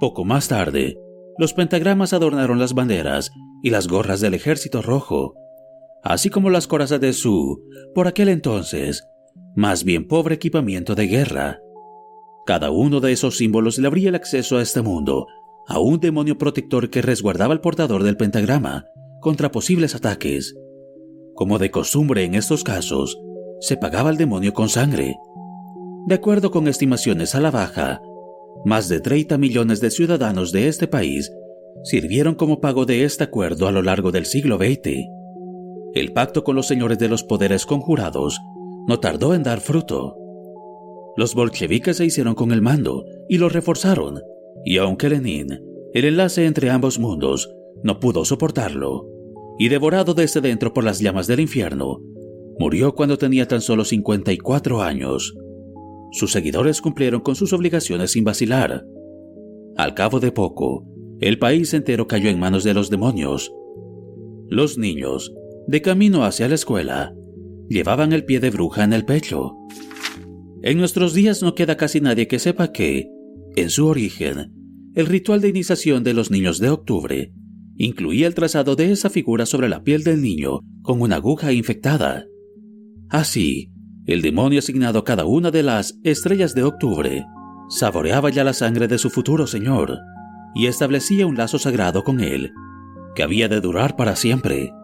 Poco más tarde, los pentagramas adornaron las banderas y las gorras del ejército rojo, así como las corazas de su, por aquel entonces, más bien pobre equipamiento de guerra. Cada uno de esos símbolos le abría el acceso a este mundo, a un demonio protector que resguardaba al portador del pentagrama contra posibles ataques. Como de costumbre en estos casos, se pagaba al demonio con sangre. De acuerdo con estimaciones a la baja, más de 30 millones de ciudadanos de este país sirvieron como pago de este acuerdo a lo largo del siglo XX. El pacto con los señores de los poderes conjurados no tardó en dar fruto. Los bolcheviques se hicieron con el mando y lo reforzaron, y aunque Lenin, el enlace entre ambos mundos, no pudo soportarlo, y devorado desde dentro por las llamas del infierno, murió cuando tenía tan solo 54 años. Sus seguidores cumplieron con sus obligaciones sin vacilar. Al cabo de poco, el país entero cayó en manos de los demonios. Los niños, de camino hacia la escuela, llevaban el pie de bruja en el pecho. En nuestros días no queda casi nadie que sepa que, en su origen, el ritual de iniciación de los niños de octubre incluía el trazado de esa figura sobre la piel del niño con una aguja infectada. Así, el demonio asignado a cada una de las estrellas de octubre saboreaba ya la sangre de su futuro señor y establecía un lazo sagrado con él, que había de durar para siempre.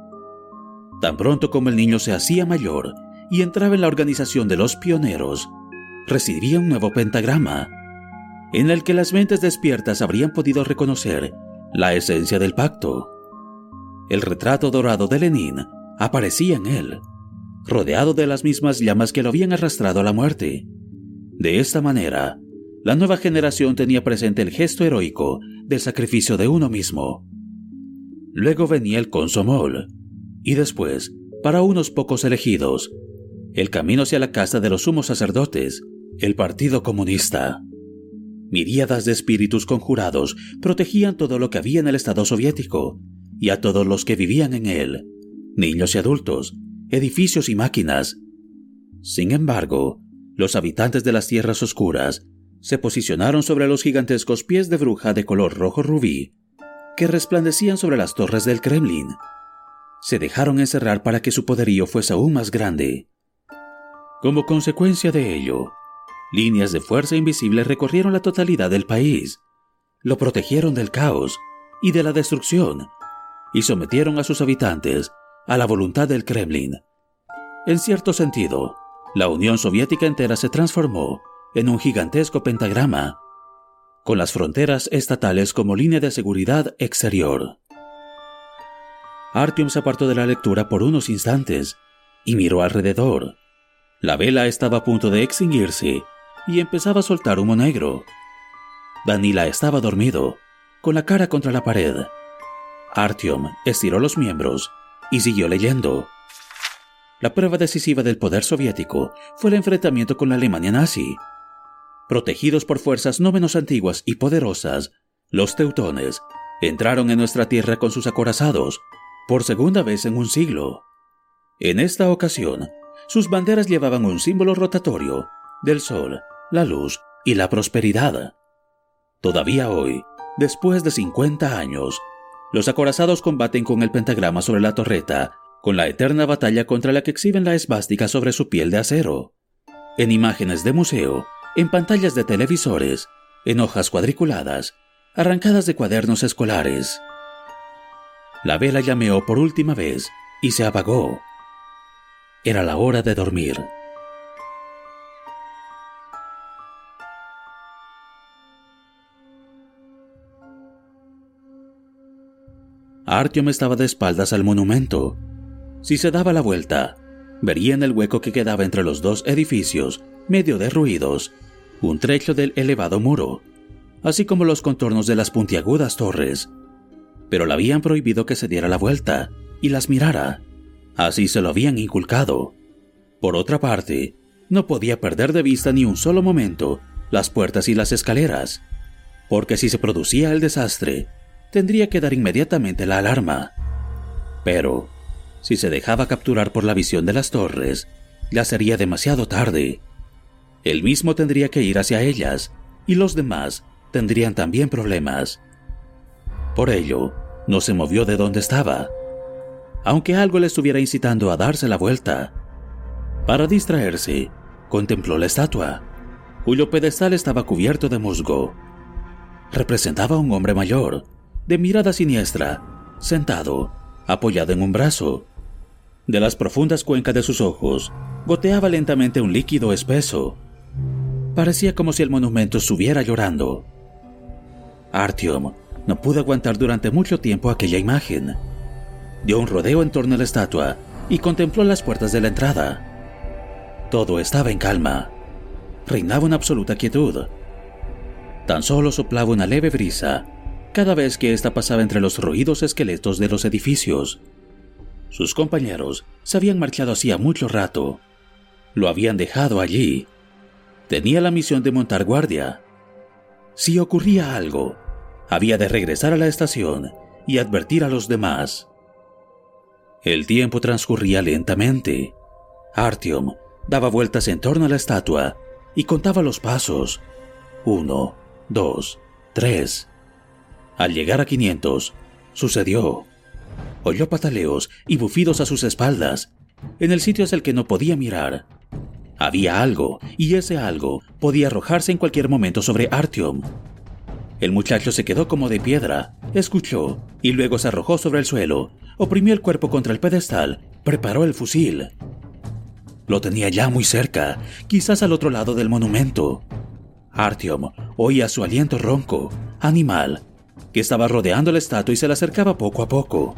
Tan pronto como el niño se hacía mayor y entraba en la organización de los pioneros, recibiría un nuevo pentagrama, en el que las mentes despiertas habrían podido reconocer la esencia del pacto. El retrato dorado de Lenin aparecía en él, rodeado de las mismas llamas que lo habían arrastrado a la muerte. De esta manera, la nueva generación tenía presente el gesto heroico del sacrificio de uno mismo. Luego venía el consomol, y después, para unos pocos elegidos, el camino hacia la casa de los sumos sacerdotes, el Partido Comunista. Miríadas de espíritus conjurados protegían todo lo que había en el Estado soviético y a todos los que vivían en él, niños y adultos, edificios y máquinas. Sin embargo, los habitantes de las tierras oscuras se posicionaron sobre los gigantescos pies de bruja de color rojo rubí que resplandecían sobre las torres del Kremlin. Se dejaron encerrar para que su poderío fuese aún más grande. Como consecuencia de ello, líneas de fuerza invisible recorrieron la totalidad del país, lo protegieron del caos y de la destrucción, y sometieron a sus habitantes a la voluntad del Kremlin. En cierto sentido, la Unión Soviética entera se transformó en un gigantesco pentagrama, con las fronteras estatales como línea de seguridad exterior. Artyom se apartó de la lectura por unos instantes y miró alrededor. La vela estaba a punto de extinguirse y empezaba a soltar humo negro. Danila estaba dormido, con la cara contra la pared. Artyom estiró los miembros y siguió leyendo. La prueba decisiva del poder soviético fue el enfrentamiento con la Alemania nazi. Protegidos por fuerzas no menos antiguas y poderosas, los teutones entraron en nuestra tierra con sus acorazados por segunda vez en un siglo. En esta ocasión, sus banderas llevaban un símbolo rotatorio del sol, la luz y la prosperidad. Todavía hoy, después de 50 años, los acorazados combaten con el pentagrama sobre la torreta, con la eterna batalla contra la que exhiben la esvástica sobre su piel de acero. En imágenes de museo, en pantallas de televisores, en hojas cuadriculadas, arrancadas de cuadernos escolares. La vela llameó por última vez y se apagó. Era la hora de dormir. Artyom estaba de espaldas al monumento. Si se daba la vuelta, vería en el hueco que quedaba entre los dos edificios, medio derruidos, un trecho del elevado muro, así como los contornos de las puntiagudas torres. Pero le habían prohibido que se diera la vuelta y las mirara. Así se lo habían inculcado. Por otra parte, no podía perder de vista ni un solo momento las puertas y las escaleras, porque si se producía el desastre, tendría que dar inmediatamente la alarma. Pero, si se dejaba capturar por la visión de las torres, ya sería demasiado tarde. Él mismo tendría que ir hacia ellas, y los demás tendrían también problemas. Por ello, no se movió de donde estaba, aunque algo le estuviera incitando a darse la vuelta. Para distraerse, contempló la estatua, cuyo pedestal estaba cubierto de musgo. Representaba a un hombre mayor, de mirada siniestra, sentado, apoyado en un brazo. De las profundas cuencas de sus ojos goteaba lentamente un líquido espeso. Parecía como si el monumento estuviera llorando. Artyom no pudo aguantar durante mucho tiempo aquella imagen. Dio un rodeo en torno a la estatua y contempló las puertas de la entrada. Todo estaba en calma. Reinaba una absoluta quietud. Tan solo soplaba una leve brisa cada vez que ésta pasaba entre los ruidos esqueletos de los edificios. Sus compañeros se habían marchado hacía mucho rato. Lo habían dejado allí. Tenía la misión de montar guardia. Si ocurría algo, había de regresar a la estación y advertir a los demás. El tiempo transcurría lentamente. Artyom daba vueltas en torno a la estatua y contaba los pasos. Uno, dos, tres. Al llegar a 500, sucedió. Oyó pataleos y bufidos a sus espaldas, en el sitio hacia el que no podía mirar. Había algo, y ese algo podía arrojarse en cualquier momento sobre Artyom. El muchacho se quedó como de piedra, escuchó, y luego se arrojó sobre el suelo, oprimió el cuerpo contra el pedestal, preparó el fusil. Lo tenía ya muy cerca, quizás al otro lado del monumento. Artyom oía su aliento ronco, animal, estaba rodeando la estatua y se le acercaba poco a poco.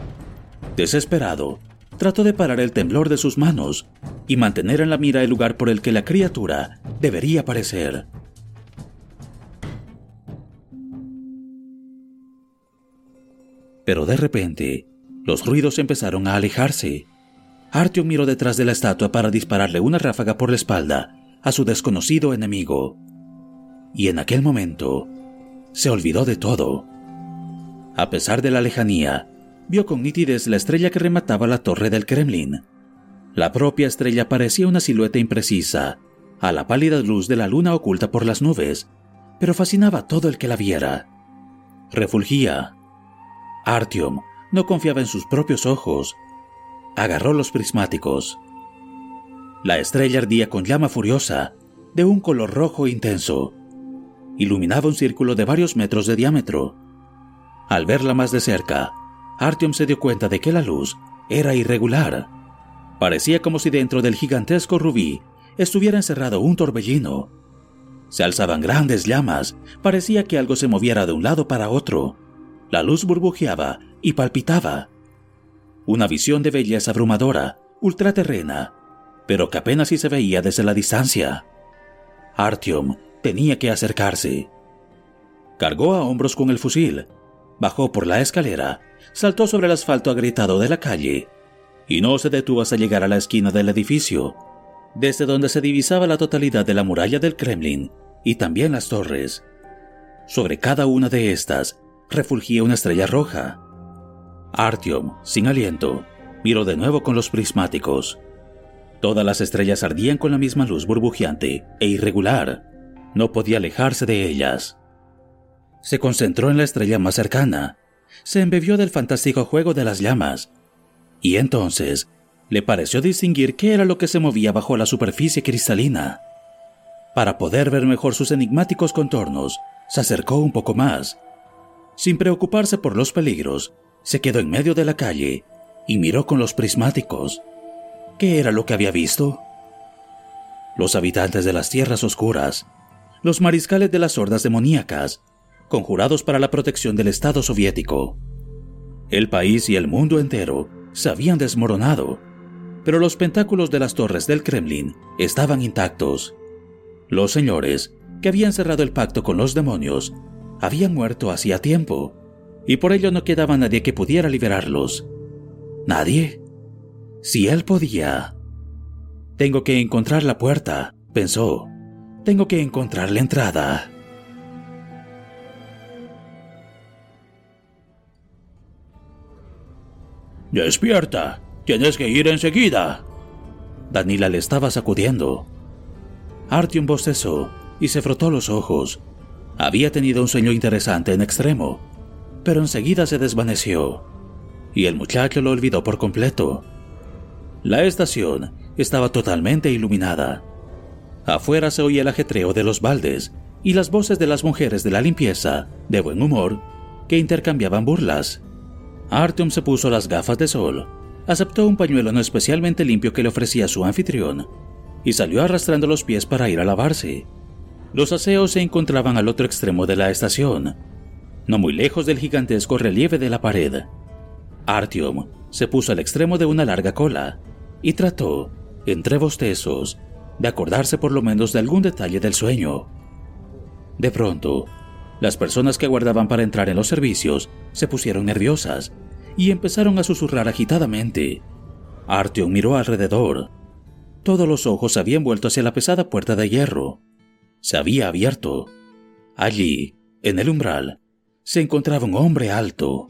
Desesperado, trató de parar el temblor de sus manos y mantener en la mira el lugar por el que la criatura debería aparecer. Pero de repente, los ruidos empezaron a alejarse. Artyom miró detrás de la estatua para dispararle una ráfaga por la espalda a su desconocido enemigo. y en aquel momento se olvidó de todo. A pesar de la lejanía, vio con nitidez la estrella que remataba la torre del Kremlin. La propia estrella parecía una silueta imprecisa, a la pálida luz de la luna oculta por las nubes, pero fascinaba a todo el que la viera. Refulgía. Artyom no confiaba en sus propios ojos. Agarró los prismáticos. La estrella ardía con llama furiosa, de un color rojo intenso. Iluminaba un círculo de varios metros de diámetro. Al verla más de cerca, Artyom se dio cuenta de que la luz era irregular. Parecía como si dentro del gigantesco rubí estuviera encerrado un torbellino. Se alzaban grandes llamas, parecía que algo se moviera de un lado para otro. La luz burbujeaba y palpitaba. Una visión de belleza abrumadora, ultraterrena, pero que apenas si se veía desde la distancia. Artyom tenía que acercarse. Cargó a hombros con el fusil, bajó por la escalera saltó sobre el asfalto agrietado de la calle y no se detuvo hasta llegar a la esquina del edificio, desde donde se divisaba la totalidad de la muralla del Kremlin y también las torres. Sobre cada una de estas refulgía una estrella roja. Artyom, sin aliento, miró de nuevo con los prismáticos. Todas las estrellas ardían con la misma luz burbujeante e irregular. No podía alejarse de ellas. Se concentró en la estrella más cercana se embebió del fantástico juego de las llamas, y entonces le pareció distinguir qué era lo que se movía bajo la superficie cristalina. Para poder ver mejor sus enigmáticos contornos, se acercó un poco más. Sin preocuparse por los peligros, se quedó en medio de la calle y miró con los prismáticos. ¿Qué era lo que había visto? Los habitantes de las tierras oscuras, los mariscales de las hordas demoníacas, conjurados para la protección del Estado soviético. El país y el mundo entero se habían desmoronado, pero los pentáculos de las torres del Kremlin estaban intactos. Los señores, que habían cerrado el pacto con los demonios, habían muerto hacía tiempo, y por ello no quedaba nadie que pudiera liberarlos. ¿Nadie? Si él podía. Tengo que encontrar la puerta, pensó. Tengo que encontrar la entrada. Despierta. Tienes que ir enseguida. Danila le estaba sacudiendo. Artyom bostezó y se frotó los ojos. Había tenido un sueño interesante en extremo, pero enseguida se desvaneció, y el muchacho lo olvidó por completo. La estación estaba totalmente iluminada. Afuera se oía el ajetreo de los baldes y las voces de las mujeres de la limpieza, de buen humor, que intercambiaban burlas. Artyom se puso las gafas de sol, aceptó un pañuelo no especialmente limpio que le ofrecía su anfitrión y salió arrastrando los pies para ir a lavarse. Los aseos se encontraban al otro extremo de la estación, no muy lejos del gigantesco relieve de la pared. Artyom se puso al extremo de una larga cola y trató, entre bostezos, de acordarse por lo menos de algún detalle del sueño. De pronto, las personas que aguardaban para entrar en los servicios se pusieron nerviosas y empezaron a susurrar agitadamente. Artyom miró alrededor. Todos los ojos habían vuelto hacia la pesada puerta de hierro. Se había abierto. Allí, en el umbral, se encontraba un hombre alto.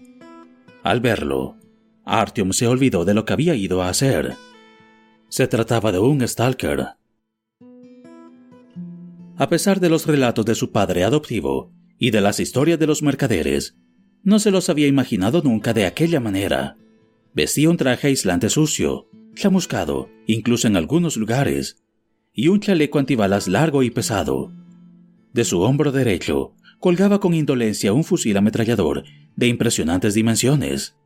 Al verlo, Artyom se olvidó de lo que había ido a hacer. Se trataba de un stalker. A pesar de los relatos de su padre adoptivo, y de las historias de los mercaderes, no se los había imaginado nunca de aquella manera. Vestía un traje aislante sucio, chamuscado, incluso en algunos lugares, y un chaleco antibalas largo y pesado. De su hombro derecho colgaba con indolencia un fusil ametrallador de impresionantes dimensiones.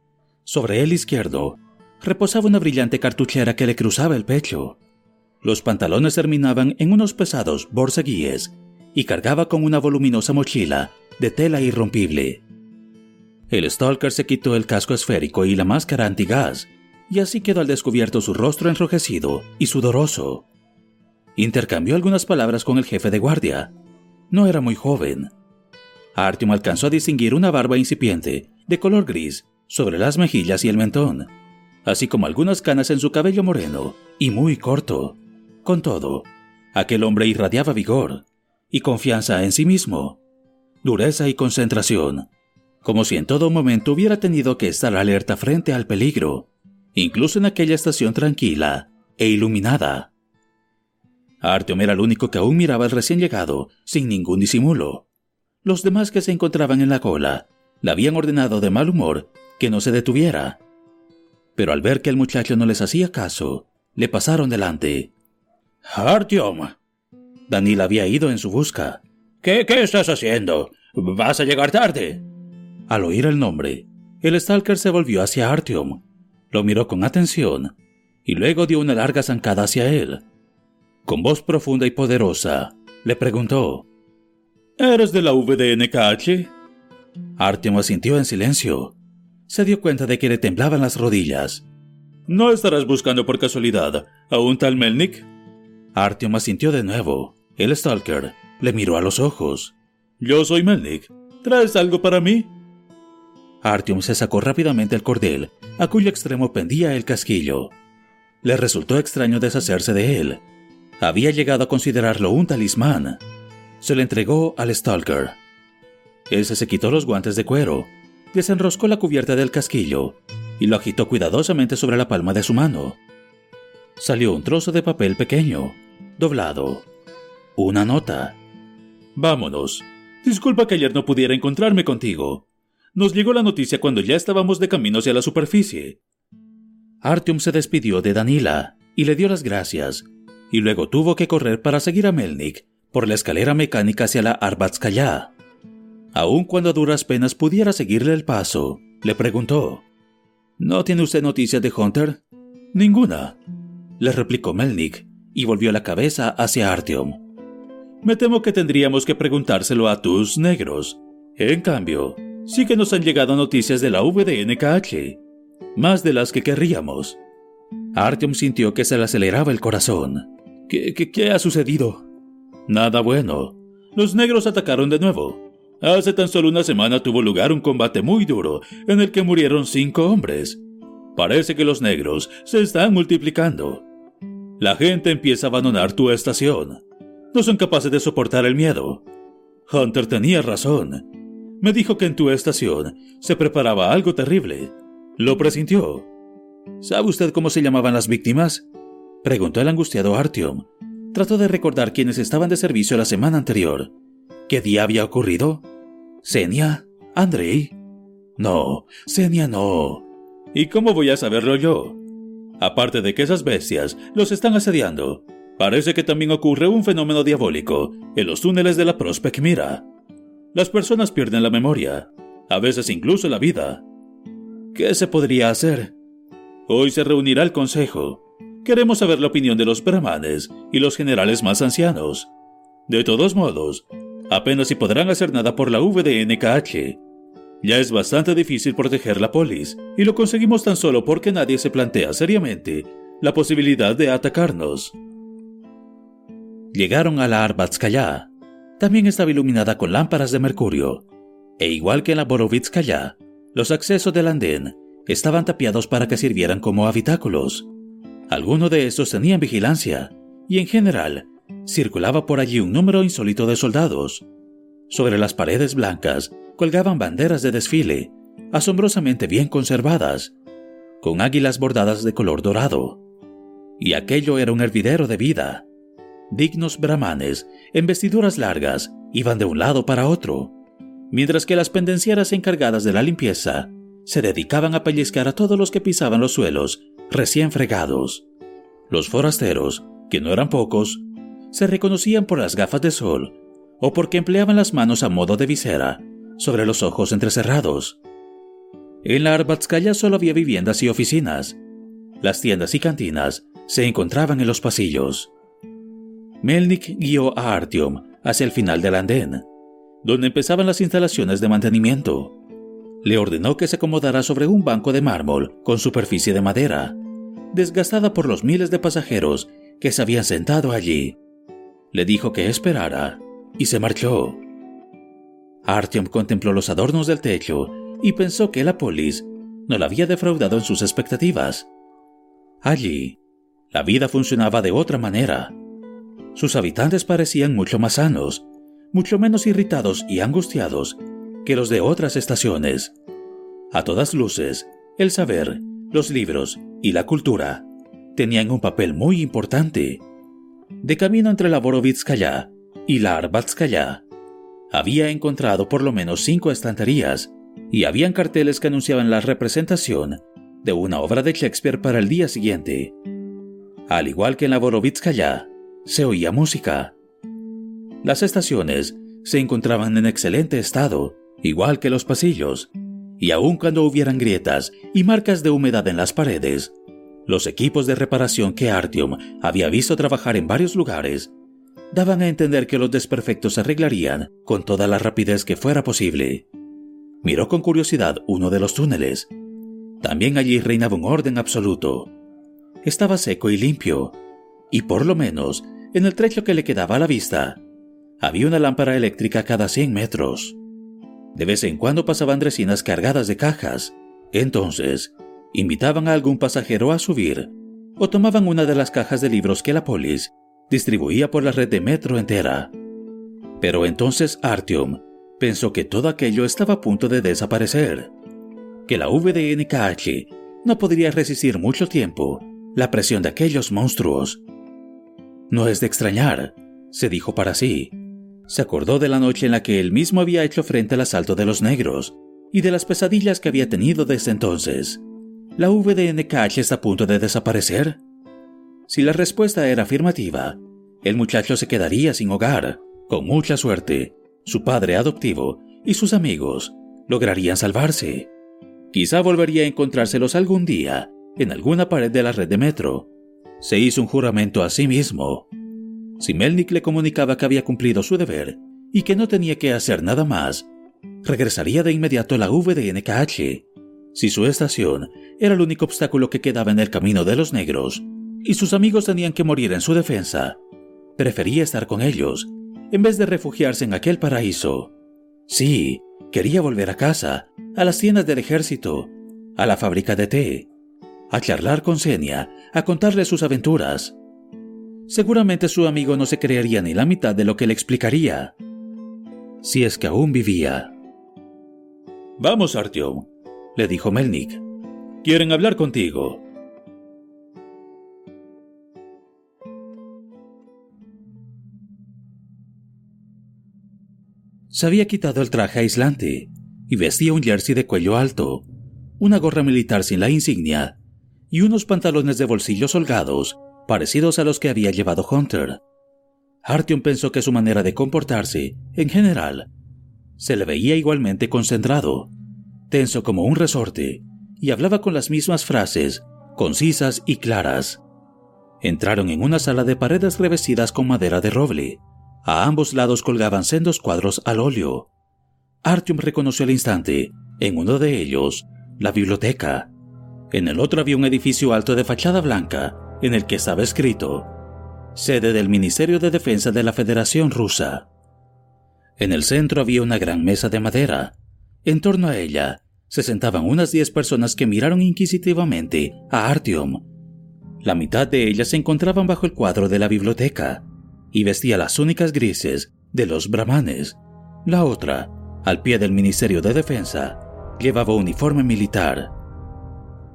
Sobre el izquierdo reposaba una brillante cartuchera que le cruzaba el pecho. Los pantalones terminaban en unos pesados borseguíes y cargaba con una voluminosa mochila de tela irrompible. El Stalker se quitó el casco esférico y la máscara antigas, y así quedó al descubierto su rostro enrojecido y sudoroso. Intercambió algunas palabras con el jefe de guardia. No era muy joven. Artyom alcanzó a distinguir una barba incipiente, de color gris, sobre las mejillas y el mentón, así como algunas canas en su cabello moreno y muy corto. Con todo, aquel hombre irradiaba vigor, y confianza en sí mismo, dureza y concentración, como si en todo momento hubiera tenido que estar alerta frente al peligro, incluso en aquella estación tranquila e iluminada. Artyom era el único que aún miraba al recién llegado, sin ningún disimulo. Los demás que se encontraban en la cola le habían ordenado de mal humor que no se detuviera. Pero al ver que el muchacho no les hacía caso, le pasaron delante. Artyom. Danil había ido en su busca. ¿Qué, ¿Qué estás haciendo? ¿Vas a llegar tarde? Al oír el nombre, el Stalker se volvió hacia Artyom, lo miró con atención y luego dio una larga zancada hacia él. Con voz profunda y poderosa, le preguntó: ¿Eres de la VDNKH? Artyom asintió en silencio. Se dio cuenta de que le temblaban las rodillas. ¿No estarás buscando por casualidad a un tal Melnik? Artyom asintió de nuevo. El Stalker le miró a los ojos. Yo soy Melnik. ¿Traes algo para mí? Artyom se sacó rápidamente el cordel, a cuyo extremo pendía el casquillo. Le resultó extraño deshacerse de él. Había llegado a considerarlo un talismán. Se le entregó al Stalker. Ese se quitó los guantes de cuero, desenroscó la cubierta del casquillo y lo agitó cuidadosamente sobre la palma de su mano. Salió un trozo de papel pequeño, doblado. Una nota. Vámonos. Disculpa que ayer no pudiera encontrarme contigo. Nos llegó la noticia cuando ya estábamos de camino hacia la superficie. Artyom se despidió de Danila y le dio las gracias, y luego tuvo que correr para seguir a Melnik por la escalera mecánica hacia la Arbatskaya. Aun cuando a duras penas pudiera seguirle el paso, le preguntó: ¿No tiene usted noticias de Hunter? Ninguna, le replicó Melnik y volvió la cabeza hacia Artyom. Me temo que tendríamos que preguntárselo a tus negros. En cambio, sí que nos han llegado noticias de la VDNKH, más de las que querríamos. Artyom sintió que se le aceleraba el corazón. ¿Qué, qué, qué ha sucedido? Nada bueno. Los negros atacaron de nuevo. Hace tan solo una semana tuvo lugar un combate muy duro en el que murieron cinco hombres. Parece que los negros se están multiplicando. La gente empieza a abandonar tu estación. No son capaces de soportar el miedo. Hunter tenía razón. Me dijo que en tu estación se preparaba algo terrible. Lo presintió. ¿Sabe usted cómo se llamaban las víctimas? Preguntó el angustiado Artyom. Trató de recordar quiénes estaban de servicio la semana anterior. ¿Qué día había ocurrido? ¿Senia? ¿Andrei? No, Senia no. ¿Y cómo voy a saberlo yo? Aparte de que esas bestias los están asediando, parece que también ocurre un fenómeno diabólico en los túneles de la Prospect Mira. Las personas pierden la memoria, a veces incluso la vida. ¿Qué se podría hacer? Hoy se reunirá el consejo. Queremos saber la opinión de los brahmanes y los generales más ancianos. De todos modos, apenas si podrán hacer nada por la VDNKH. Ya es bastante difícil proteger la polis, y lo conseguimos tan solo porque nadie se plantea seriamente la posibilidad de atacarnos. Llegaron a la Arbatskaya. También estaba iluminada con lámparas de mercurio, e igual que en la Borovitskaya, los accesos del andén estaban tapiados para que sirvieran como habitáculos. Algunos de estos tenían vigilancia, y en general, circulaba por allí un número insólito de soldados. Sobre las paredes blancas colgaban banderas de desfile, asombrosamente bien conservadas, con águilas bordadas de color dorado. Y aquello era un hervidero de vida. Dignos brahmanes, en vestiduras largas, iban de un lado para otro, mientras que las pendencieras encargadas de la limpieza se dedicaban a pellizcar a todos los que pisaban los suelos recién fregados. Los forasteros, que no eran pocos, se reconocían por las gafas de sol o porque empleaban las manos a modo de visera sobre los ojos entrecerrados. En la Arbatskaya solo había viviendas y oficinas. Las tiendas y cantinas se encontraban en los pasillos. Melnik guió a Artyom hacia el final del andén, donde empezaban las instalaciones de mantenimiento. Le ordenó que se acomodara sobre un banco de mármol con superficie de madera, desgastada por los miles de pasajeros que se habían sentado allí. Le dijo que esperara y se marchó. Artyom contempló los adornos del techo y pensó que la polis no la había defraudado en sus expectativas. Allí, la vida funcionaba de otra manera. Sus habitantes parecían mucho más sanos mucho menos irritados y angustiados que los de otras estaciones. A todas luces, el saber, los libros y la cultura tenían un papel muy importante. De camino entre la Borovitskaya y la Arbatskaya, había encontrado por lo menos cinco estanterías y habían carteles que anunciaban la representación de una obra de Shakespeare para el día siguiente. Al igual que en la Borovitskaya, se oía música. Las estaciones se encontraban en excelente estado, igual que los pasillos, y aun cuando hubieran grietas y marcas de humedad en las paredes, los equipos de reparación que Artyom había visto trabajar en varios lugares daban a entender que los desperfectos se arreglarían con toda la rapidez que fuera posible. Miró con curiosidad uno de los túneles. También allí reinaba un orden absoluto. Estaba seco y limpio, y por lo menos, en el trecho que le quedaba a la vista, había una lámpara eléctrica cada 100 metros. De vez en cuando pasaban dresinas cargadas de cajas. Entonces, invitaban a algún pasajero a subir o tomaban una de las cajas de libros que la polis distribuía por la red de metro entera. Pero entonces Artyom pensó que todo aquello estaba a punto de desaparecer, que la VDNKH no podría resistir mucho tiempo la presión de aquellos monstruos. No es de extrañar, se dijo para sí. Se acordó de la noche en la que él mismo había hecho frente al asalto de los negros y de las pesadillas que había tenido desde entonces. ¿La VDNKH está a punto de desaparecer? Si la respuesta era afirmativa, el muchacho se quedaría sin hogar. Con mucha suerte, su padre adoptivo y sus amigos lograrían salvarse. Quizá volvería a encontrárselos algún día en alguna pared de la red de metro. Se hizo un juramento a sí mismo. Si Melnik le comunicaba que había cumplido su deber y que no tenía que hacer nada más, regresaría de inmediato a la VDNKH. Si su estación era el único obstáculo que quedaba en el camino de los negros, y sus amigos tenían que morir en su defensa, prefería estar con ellos, en vez de refugiarse en aquel paraíso. Sí, quería volver a casa, a las tiendas del ejército, a la fábrica de té, a charlar con Senia, a contarle sus aventuras. Seguramente su amigo no se creería ni la mitad de lo que le explicaría, si es que aún vivía. Vamos, Artyom, le dijo Melnik. Quieren hablar contigo. Se había quitado el traje aislante y vestía un jersey de cuello alto, una gorra militar sin la insignia y unos pantalones de bolsillos holgados parecidos a los que había llevado Hunter. Artyom pensó que su manera de comportarse, en general, se le veía igualmente concentrado, tenso como un resorte, y hablaba con las mismas frases, concisas y claras. Entraron en una sala de paredes revestidas con madera de roble. A ambos lados colgaban sendos cuadros al óleo. Artyom reconoció al instante, en uno de ellos, la biblioteca. En el otro había un edificio alto de fachada blanca, en el que estaba escrito, sede del Ministerio de Defensa de la Federación Rusa. En el centro había una gran mesa de madera. En torno a ella se sentaban unas diez personas que miraron inquisitivamente a Artyom. La mitad de ellas se encontraban bajo el cuadro de la biblioteca y vestía las únicas grises de los brahmanes. La otra, al pie del Ministerio de Defensa, llevaba uniforme militar.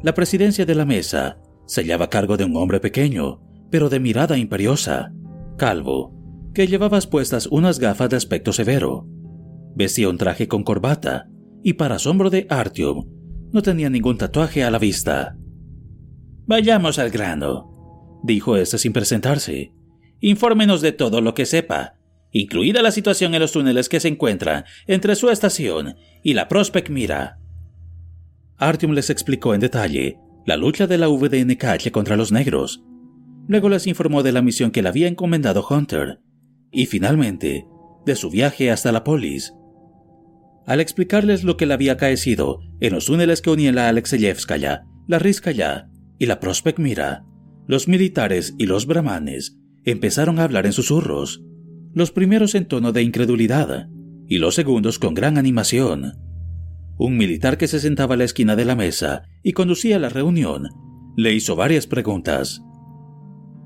La presidencia de la mesa se hallaba a cargo de un hombre pequeño, pero de mirada imperiosa, calvo, que llevaba puestas unas gafas de aspecto severo. Vestía un traje con corbata y para asombro de Artyom, no tenía ningún tatuaje a la vista. Vayamos al grano, dijo este sin presentarse. Infórmenos de todo lo que sepa, incluida la situación en los túneles que se encuentran entre su estación y la Prospect Mira. Artyom les explicó en detalle la lucha de la VDNKH contra los negros. Luego les informó de la misión que le había encomendado Hunter y finalmente de su viaje hasta la polis al explicarles lo que le había acaecido en los túneles que unían la Alexeyevskaya, la Rizkaya y la Prospect Mira, los militares y los brahmanes empezaron a hablar en susurros, los primeros en tono de incredulidad y los segundos con gran animación. Un militar que se sentaba a la esquina de la mesa y conducía la reunión le hizo varias preguntas.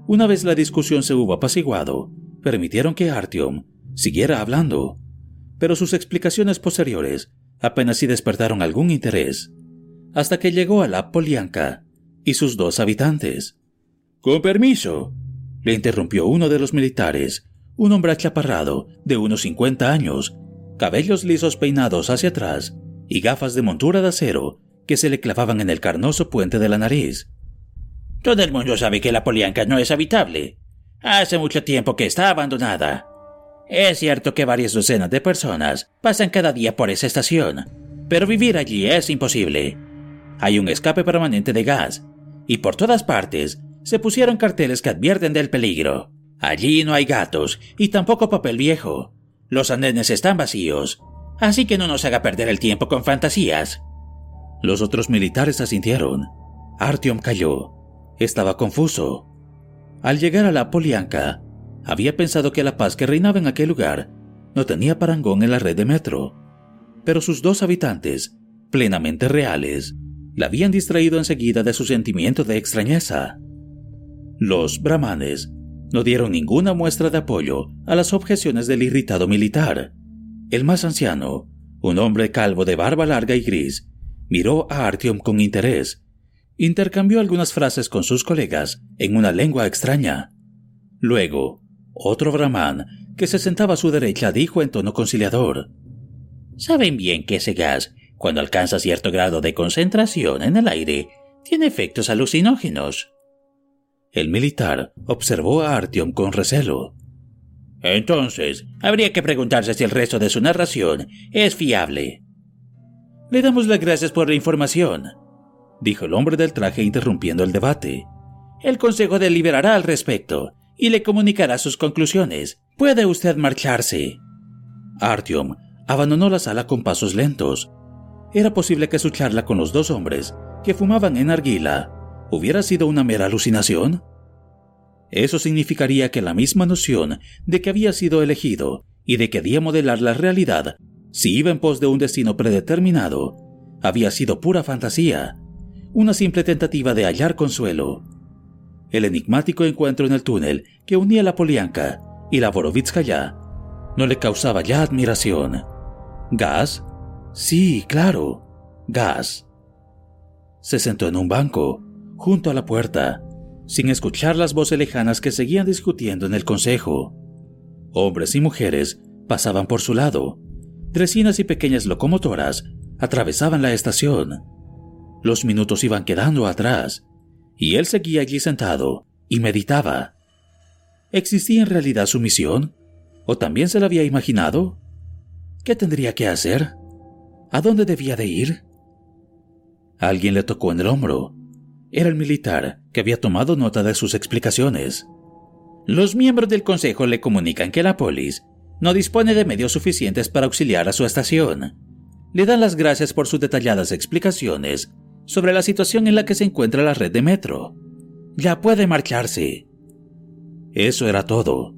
Una vez la discusión se hubo apaciguado, permitieron que Artyom siguiera hablando, pero sus explicaciones posteriores apenas si despertaron algún interés, hasta que llegó a la Polianka y sus dos habitantes. Con permiso, le interrumpió uno de los militares, un hombre achaparrado de unos 50 años, cabellos lisos peinados hacia atrás y gafas de montura de acero que se le clavaban en el carnoso puente de la nariz. Todo el mundo sabe que la Polianka no es habitable. Hace mucho tiempo que está abandonada. Es cierto que varias docenas de personas pasan cada día por esa estación, pero vivir allí es imposible. Hay un escape permanente de gas, y por todas partes se pusieron carteles que advierten del peligro. Allí no hay gatos y tampoco papel viejo. Los andenes están vacíos, así que no nos haga perder el tiempo con fantasías. Los otros militares asintieron. Artyom cayó. Estaba confuso. Al llegar a la Polianka, había pensado que la paz que reinaba en aquel lugar no tenía parangón en la red de metro, pero sus dos habitantes, plenamente reales, la habían distraído enseguida de su sentimiento de extrañeza. Los brahmanes no dieron ninguna muestra de apoyo a las objeciones del irritado militar. El más anciano, un hombre calvo de barba larga y gris, miró a Artyom con interés. Intercambió algunas frases con sus colegas en una lengua extraña. Luego, otro brahman, que se sentaba a su derecha, dijo en tono conciliador. Saben bien que ese gas, cuando alcanza cierto grado de concentración en el aire, tiene efectos alucinógenos. El militar observó a Artyom con recelo. Entonces, habría que preguntarse si el resto de su narración es fiable. Le damos las gracias por la información, dijo el hombre del traje interrumpiendo el debate. El Consejo deliberará al respecto y le comunicará sus conclusiones. Puede usted marcharse. Artyom abandonó la sala con pasos lentos. Era posible que su charla con los dos hombres que fumaban en argila hubiera sido una mera alucinación. Eso significaría que la misma noción de que había sido elegido y de que debía modelar la realidad si iba en pos de un destino predeterminado había sido pura fantasía, una simple tentativa de hallar consuelo el enigmático encuentro en el túnel que unía la Polianka y la Borovitskaya no le causaba ya admiración. ¿Gas? Sí, claro, gas. Se sentó en un banco, junto a la puerta, sin escuchar las voces lejanas que seguían discutiendo en el consejo. Hombres y mujeres pasaban por su lado. Dresinas y pequeñas locomotoras atravesaban la estación. Los minutos iban quedando atrás y él seguía allí sentado y meditaba. ¿Existía en realidad su misión? ¿O también se la había imaginado? ¿Qué tendría que hacer? ¿A dónde debía de ir? Alguien le tocó en el hombro. Era el militar que había tomado nota de sus explicaciones. Los miembros del consejo le comunican que la polis no dispone de medios suficientes para auxiliar a su estación. Le dan las gracias por sus detalladas explicaciones sobre la situación en la que se encuentra la red de metro. Ya puede marcharse. Eso era todo.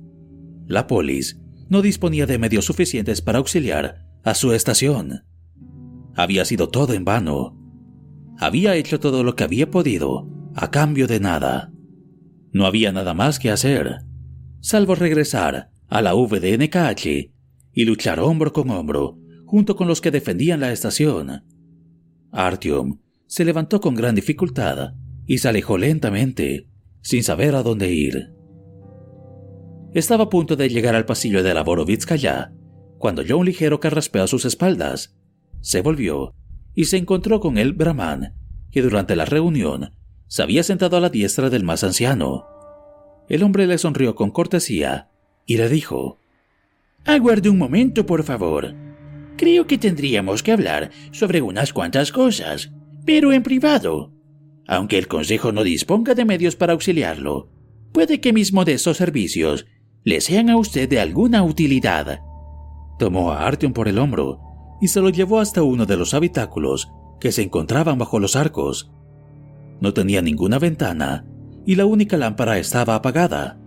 La polis no disponía de medios suficientes para auxiliar a su estación. Había sido todo en vano. Había hecho todo lo que había podido a cambio de nada. No había nada más que hacer, salvo regresar a la VDNKH y luchar hombro con hombro junto con los que defendían la estación. Artyom se levantó con gran dificultad y se alejó lentamente, sin saber a dónde ir. Estaba a punto de llegar al pasillo de la Borovitskaya cuando oyó un ligero carraspeo a sus espaldas. Se volvió y se encontró con el Brahman, que durante la reunión se había sentado a la diestra del más anciano. El hombre le sonrió con cortesía y le dijo: Aguarde un momento, por favor. Creo que tendríamos que hablar sobre unas cuantas cosas pero en privado. Aunque el Consejo no disponga de medios para auxiliarlo, puede que mis modestos servicios le sean a usted de alguna utilidad. Tomó a Artyom por el hombro y se lo llevó hasta uno de los habitáculos que se encontraban bajo los arcos. No tenía ninguna ventana y la única lámpara estaba apagada.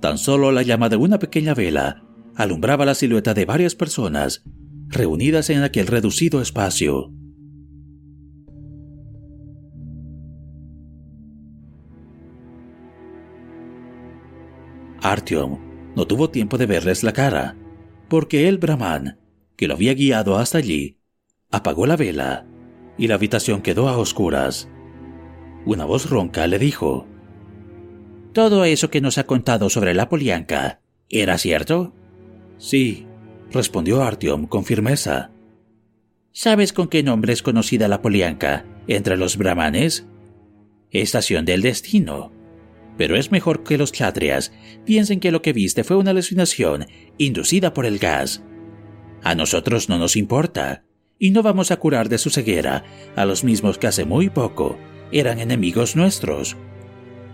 Tan solo la llama de una pequeña vela alumbraba la silueta de varias personas reunidas en aquel reducido espacio. Artyom no tuvo tiempo de verles la cara. porque el brahman, que lo había guiado hasta allí, apagó la vela y la habitación quedó a oscuras. Una voz ronca le dijo, ¿Todo eso que nos ha contado sobre la Polianka era cierto? Sí, respondió Artyom con firmeza. ¿Sabes con qué nombre es conocida la Polianka entre los brahmanes? Estación del destino. Pero es mejor que los chatrias piensen que lo que viste fue una alucinación inducida por el gas. A nosotros no nos importa, y no vamos a curar de su ceguera a los mismos que hace muy poco eran enemigos nuestros.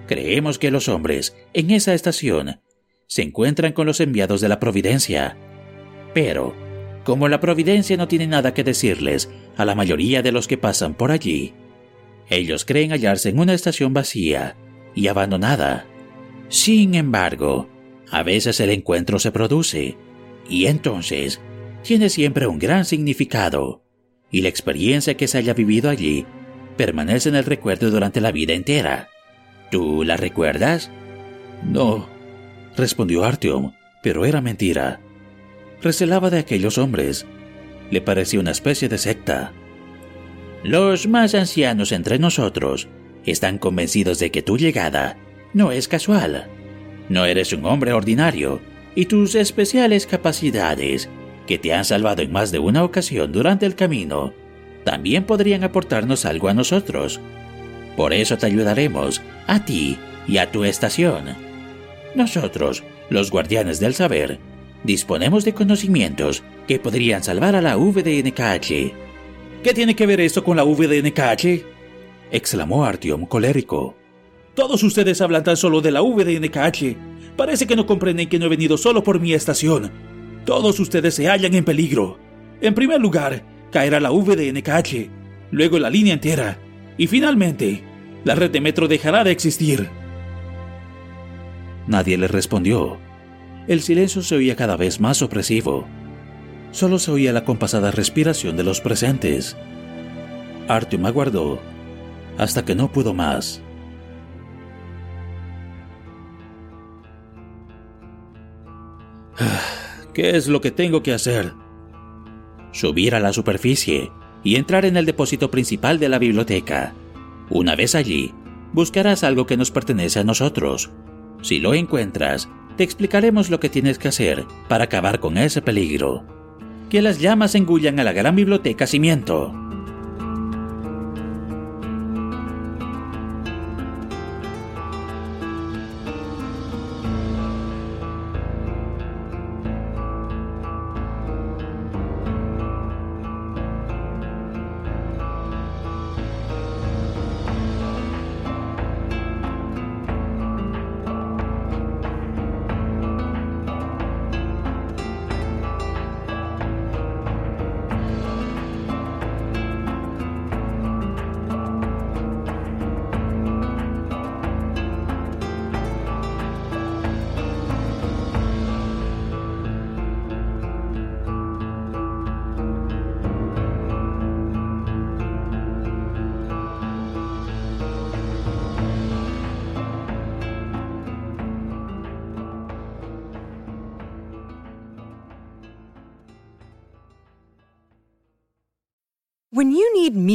Creemos que los hombres en esa estación se encuentran con los enviados de la Providencia. Pero, como la Providencia no tiene nada que decirles a la mayoría de los que pasan por allí, ellos creen hallarse en una estación vacía y abandonada. Sin embargo, a veces el encuentro se produce, y entonces tiene siempre un gran significado, y la experiencia que se haya vivido allí permanece en el recuerdo durante la vida entera. ¿Tú la recuerdas? No, respondió Artyom, pero era mentira. Recelaba de aquellos hombres. Le parecía una especie de secta. Los más ancianos entre nosotros están convencidos de que tu llegada no es casual. No eres un hombre ordinario y tus especiales capacidades, que te han salvado en más de una ocasión durante el camino, también podrían aportarnos algo a nosotros. Por eso te ayudaremos, a ti y a tu estación. Nosotros, los guardianes del saber, disponemos de conocimientos que podrían salvar a la VDNKH. ¿Qué tiene que ver esto con la VDNKH? exclamó Artyom colérico. Todos ustedes hablan tan solo de la VDNKH. Parece que no comprenden que no he venido solo por mi estación. Todos ustedes se hallan en peligro. En primer lugar, caerá la VDNKH, luego la línea entera, y finalmente, la red de metro dejará de existir. Nadie le respondió. El silencio se oía cada vez más opresivo. Solo se oía la compasada respiración de los presentes. Artyom aguardó hasta que no pudo más. ¿Qué es lo que tengo que hacer? Subir a la superficie y entrar en el depósito principal de la biblioteca. Una vez allí, buscarás algo que nos pertenece a nosotros. Si lo encuentras, te explicaremos lo que tienes que hacer para acabar con ese peligro. Que las llamas engullan a la gran biblioteca cimiento.